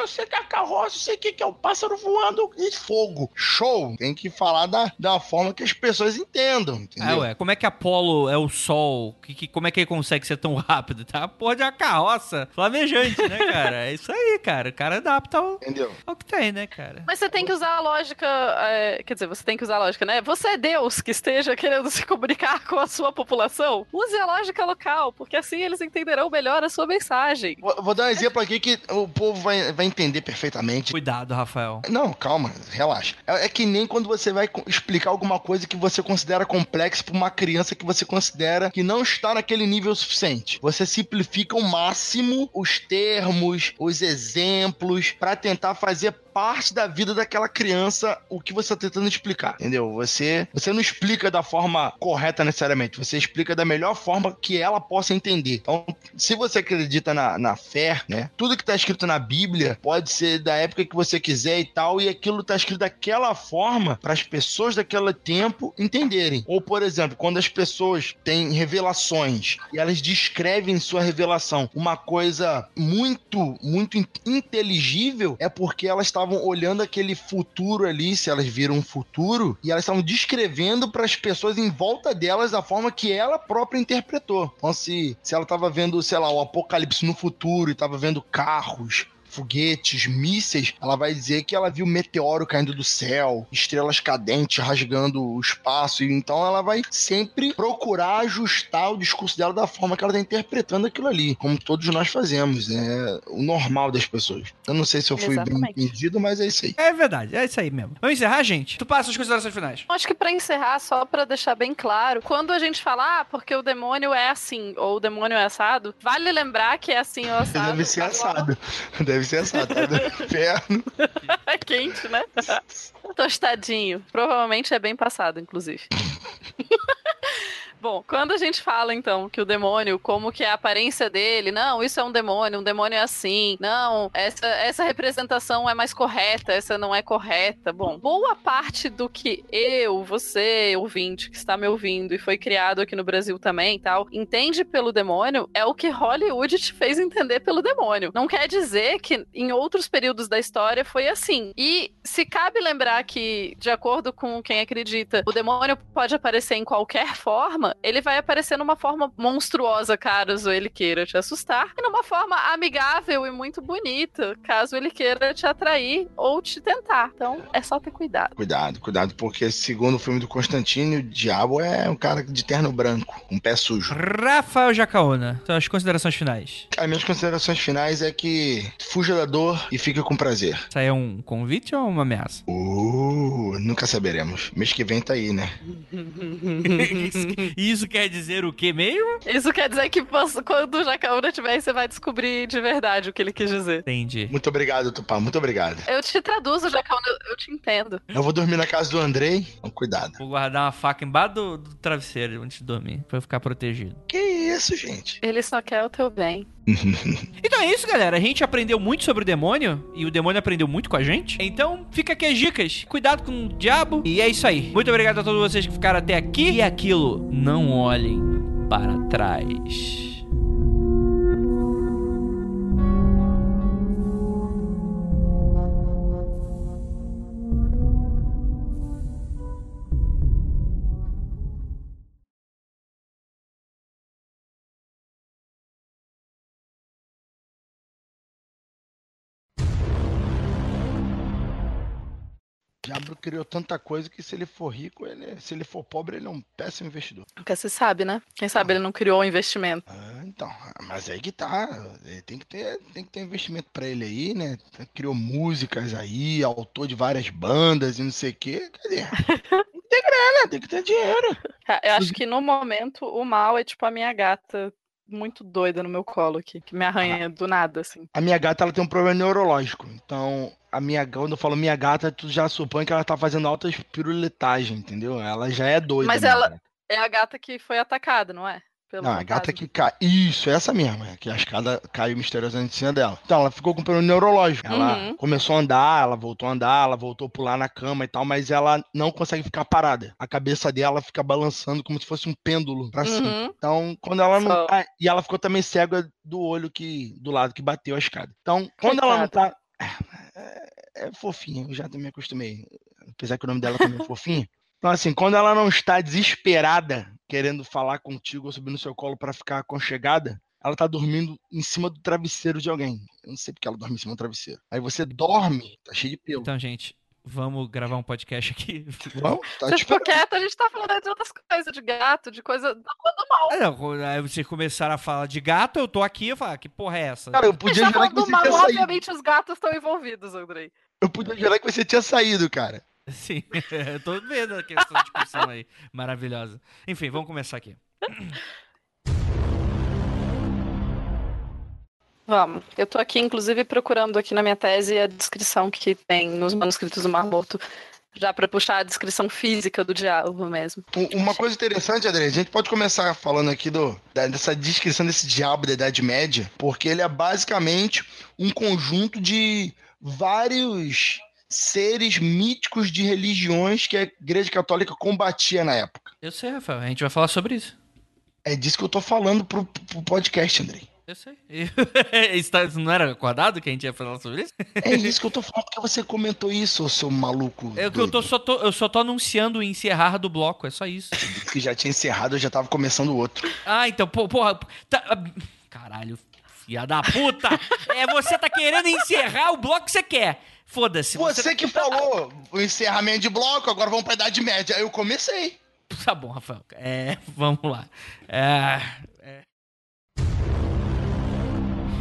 Eu sei que é a carroça, eu sei que é um pássaro voando em fogo. Show! Tem que falar da, da forma que as pessoas entendam, entendeu? Ah, ué, como é que Apolo é o sol? Que, que, como é que ele consegue ser tão rápido? Tá? Porra de uma carroça flamejante, né, (laughs) cara? É isso aí, cara. O cara adapta ao, Entendeu? ao que tem, né, cara? Mas você tem que usar a lógica. é, quer dizer, você tem que usar a lógica, né? Você é Deus que esteja (laughs) querendo se comunicar com a sua população. Use a lógica local, porque assim eles entenderão melhor a sua mensagem. Vou, vou dar um exemplo aqui que o povo vai, vai entender perfeitamente. Cuidado, Rafael. Não, calma, relaxa. É, é que nem quando você vai explicar alguma coisa que você considera complexa para uma criança que você considera que não está naquele nível suficiente. Você simplifica ao máximo os termos, os exemplos, para tentar fazer parte da vida daquela criança o que você está tentando explicar, entendeu? Você, você não explica da forma correta necessariamente, você explica da melhor forma que ela possa entender. Então, se você acredita na, na fé, né? Tudo que está escrito na Bíblia pode ser da época que você quiser e tal, e aquilo está escrito daquela forma para as pessoas daquele tempo entenderem. Ou, por exemplo, quando as pessoas têm revelações e elas descrevem sua revelação uma coisa muito, muito in- inteligível, é porque elas estavam olhando aquele futuro ali, se elas viram um futuro, e elas estavam descrevendo para as pessoas em volta delas da forma que ela própria interpretou. Então, se, se ela estava vendo, sei lá, o apocalipse no futuro e estava vendo carros, foguetes, mísseis, ela vai dizer que ela viu meteoro caindo do céu, estrelas cadentes rasgando o espaço, e então ela vai sempre procurar ajustar o discurso dela da forma que ela está interpretando aquilo ali, como todos nós fazemos, é o normal das pessoas. Eu não sei se eu fui Exatamente. bem entendido, mas é isso aí. É verdade, é isso aí mesmo. Vamos encerrar, gente? Tu passa as considerações finais. Acho que pra encerrar, só pra deixar bem claro, quando a gente fala, ah, porque o demônio é assim, ou o demônio é assado, vale lembrar que é assim (laughs) ou assado. Deve ser assado. Deve Tá do inferno. É (laughs) quente, né? (laughs) Tostadinho. Provavelmente é bem passado, inclusive. (laughs) Bom, quando a gente fala então que o demônio, como que é a aparência dele, não, isso é um demônio, um demônio é assim, não, essa, essa representação é mais correta, essa não é correta. Bom, boa parte do que eu, você, ouvinte, que está me ouvindo e foi criado aqui no Brasil também tal, entende pelo demônio é o que Hollywood te fez entender pelo demônio. Não quer dizer que em outros períodos da história foi assim. E se cabe lembrar que, de acordo com quem acredita, o demônio pode aparecer em qualquer forma, ele vai aparecer numa forma monstruosa, caso ele queira te assustar, e numa forma amigável e muito bonita, caso ele queira te atrair ou te tentar. Então, é só ter cuidado. Cuidado, cuidado, porque segundo o filme do Constantino, o diabo é um cara de terno branco, com pé sujo. Rafael Jacaona, suas considerações finais. As minhas considerações finais é que fuja da dor e fique com prazer. Isso aí é um convite ou uma ameaça? Uh, nunca saberemos. Mês que vem tá aí, né? (laughs) Isso quer dizer o que mesmo? Isso quer dizer que quando o Jacaúna tiver aí, você vai descobrir de verdade o que ele quis dizer. Entendi. Muito obrigado, Tupá, muito obrigado. Eu te traduzo, Jacaúna, eu te entendo. Eu vou dormir na casa do Andrei, então cuidado. Vou guardar uma faca embaixo do, do travesseiro antes de dormir, pra eu ficar protegido. Que isso, gente? Ele só quer o teu bem. (laughs) Então é isso, galera. A gente aprendeu muito sobre o demônio e o demônio aprendeu muito com a gente. Então fica aqui as dicas. Cuidado com o diabo. E é isso aí. Muito obrigado a todos vocês que ficaram até aqui. E aquilo, não olhem para trás. Diabo criou tanta coisa que se ele for rico, ele, se ele for pobre, ele é um péssimo investidor. Porque você sabe, né? Quem sabe ele não criou um investimento. Ah, então, mas aí que tá. Tem que ter, tem que ter investimento pra ele aí, né? Criou músicas aí, autor de várias bandas e não sei o quê. Cadê? (laughs) Tem que ter grana, tem que ter dinheiro. Cara, Eu acho que no momento o mal é tipo a minha gata muito doida no meu colo aqui, que me arranha do nada, assim. A minha gata ela tem um problema neurológico. Então, a minha quando eu falo minha gata, tu já supõe que ela tá fazendo altas piruletagens, entendeu? Ela já é doida. Mas ela- gata. É a gata que foi atacada, não é? Pelo Não, a gata que cai. Isso, essa mesma, é que a escada caiu misteriosamente em cima dela. Então, ela ficou com problema neurológico. Ela Uhum. começou a andar, ela voltou a andar, ela voltou a pular na cama e tal, mas ela não consegue ficar parada. A cabeça dela fica balançando como se fosse um pêndulo pra cima. Uhum. Então, quando ela não. Ah, e ela ficou também cega do olho que. do lado que bateu a escada. Então, quando ela não tá. É, é fofinha, eu já me acostumei. Apesar que o nome dela também é fofinha. (laughs) Então, assim, quando ela não está desesperada, querendo falar contigo ou subir no seu colo pra ficar aconchegada, ela tá dormindo em cima do travesseiro de alguém. Eu não sei porque ela dorme em cima do travesseiro. Aí você dorme, tá cheio de pelo. Então, gente, vamos gravar um podcast aqui. Vamos, (laughs) tá Você te ficou quieto, a gente tá falando de outras coisas, de gato, de coisa. rua do mal. Não, quando- aí vocês começaram a falar de gato, eu tô aqui e falo, ah, que porra é essa? Cara, eu podia tá jurar que você mal, tinha saído. obviamente os gatos estão envolvidos, Andrei. Eu podia jurar que você tinha saído, cara. (laughs) Sim, eu (laughs) tô vendo aqui essa discussão aí, maravilhosa. Enfim, vamos começar aqui. Vamos. Eu tô aqui, inclusive, procurando aqui na minha tese a descrição que tem nos manuscritos do Mar Morto, já pra puxar a descrição física do diálogo mesmo. Uma coisa interessante, André, a gente pode começar falando aqui do, dessa descrição desse diabo da Idade Média, porque ele é basicamente um conjunto de vários seres míticos de religiões que a Igreja Católica combatia na época. Eu sei, Rafael, a gente vai falar sobre isso. É disso que eu tô falando pro, pro podcast, André. Eu sei. (laughs) Isso tá- não era acordado que a gente ia falar sobre isso? É isso que eu tô falando, porque você comentou isso, seu maluco. É o que eu tô, só tô, eu só tô anunciando o encerrar do bloco, é só isso. (laughs) Que já tinha encerrado, eu já tava começando outro. Ah, então, porra. tá- ah, caralho, filha da puta! É, você tá querendo encerrar o bloco que você quer. Foda-se. Você que falou o encerramento de bloco, agora vamos pra Idade Média. Eu comecei. Tá bom, Rafael. É, vamos lá. É, é.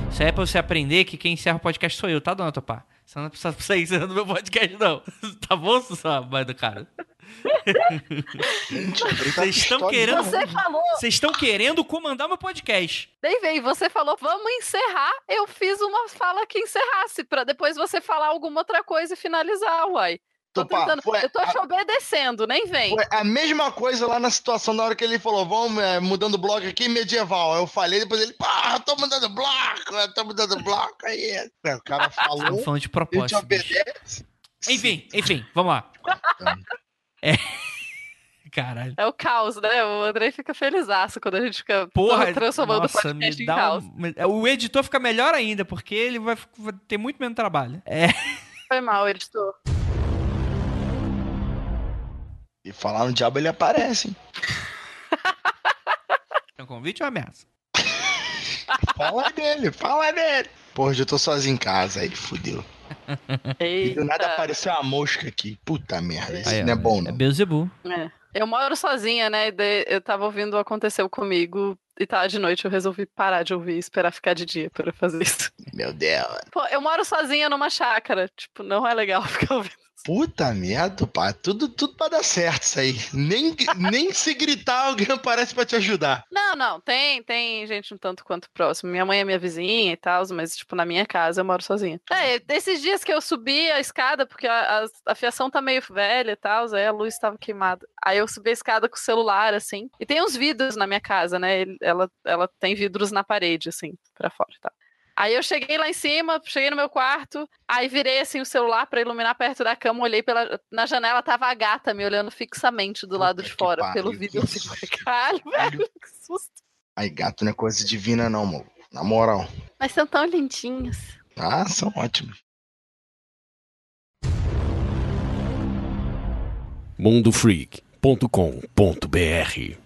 Isso aí é pra você aprender que quem encerra o podcast sou eu, tá, dona Topá? Você não precisa sair encerrando meu podcast, não. (laughs) Tá bom, sua mãe do cara? Vocês estão querendo. Você falou, Vocês estão querendo comandar meu podcast. nem vem, você falou, vamos encerrar. Eu fiz uma fala que encerrasse, pra depois você falar alguma outra coisa e finalizar, uai. Tô tentando, foi eu tô te obedecendo, nem vem. Foi a mesma coisa lá na situação na hora que ele falou, vamos é, mudando o bloco aqui, medieval. Eu falei, depois ele, pá, tô mudando bloco, eu tô mudando bloco. Aí é, o cara falou, falando de propósito. obedece. Enfim, enfim, vamos lá. É. (laughs) Caralho. É o caos, né? O Andrei fica felizaço quando a gente fica Porra, transformando nossa, o podcast me em caos. um... O editor fica melhor ainda, porque ele vai, vai ter muito menos trabalho. É. Foi mal, editor. E falar no diabo ele aparece, hein? (laughs) É um convite ou ameaça? (laughs) Fala dele, fala dele. Porra, hoje eu tô sozinho em casa, aí fudeu. (laughs) E Eita. do nada apareceu uma mosca aqui. Puta merda, isso Aí, não é bom, É não. Beuzebu. É. Eu moro sozinha, né? e Eu tava ouvindo o aconteceu comigo e tá de noite eu resolvi parar de ouvir e esperar ficar de dia pra fazer isso. Meu Deus. Pô, eu moro sozinha numa chácara. Tipo, não é legal ficar ouvindo. Puta merda, pá. Tudo, tudo pra dar certo isso aí. Nem, nem se gritar, alguém aparece pra te ajudar. Não, não, tem, tem gente um tanto quanto próximo. Minha mãe é minha vizinha e tal, mas, tipo, na minha casa eu moro sozinha. É, desses dias que eu subi a escada, porque a, a, a fiação tá meio velha e tal, aí a luz tava queimada. Aí eu subi a escada com o celular, assim. E tem uns vidros na minha casa, né? Ela, ela tem vidros na parede, assim, pra fora tal. Aí eu cheguei lá em cima, cheguei no meu quarto, aí virei assim o celular pra iluminar perto da cama, olhei pela na janela, tava a gata me olhando fixamente do lado Puta de fora, pelo vidro. assim. Caralho, (laughs) velho, que susto. Aí, gato não é coisa divina, não, mano. Na moral. Mas são tão lindinhos. Ah, são ótimos. mundofreak.com.br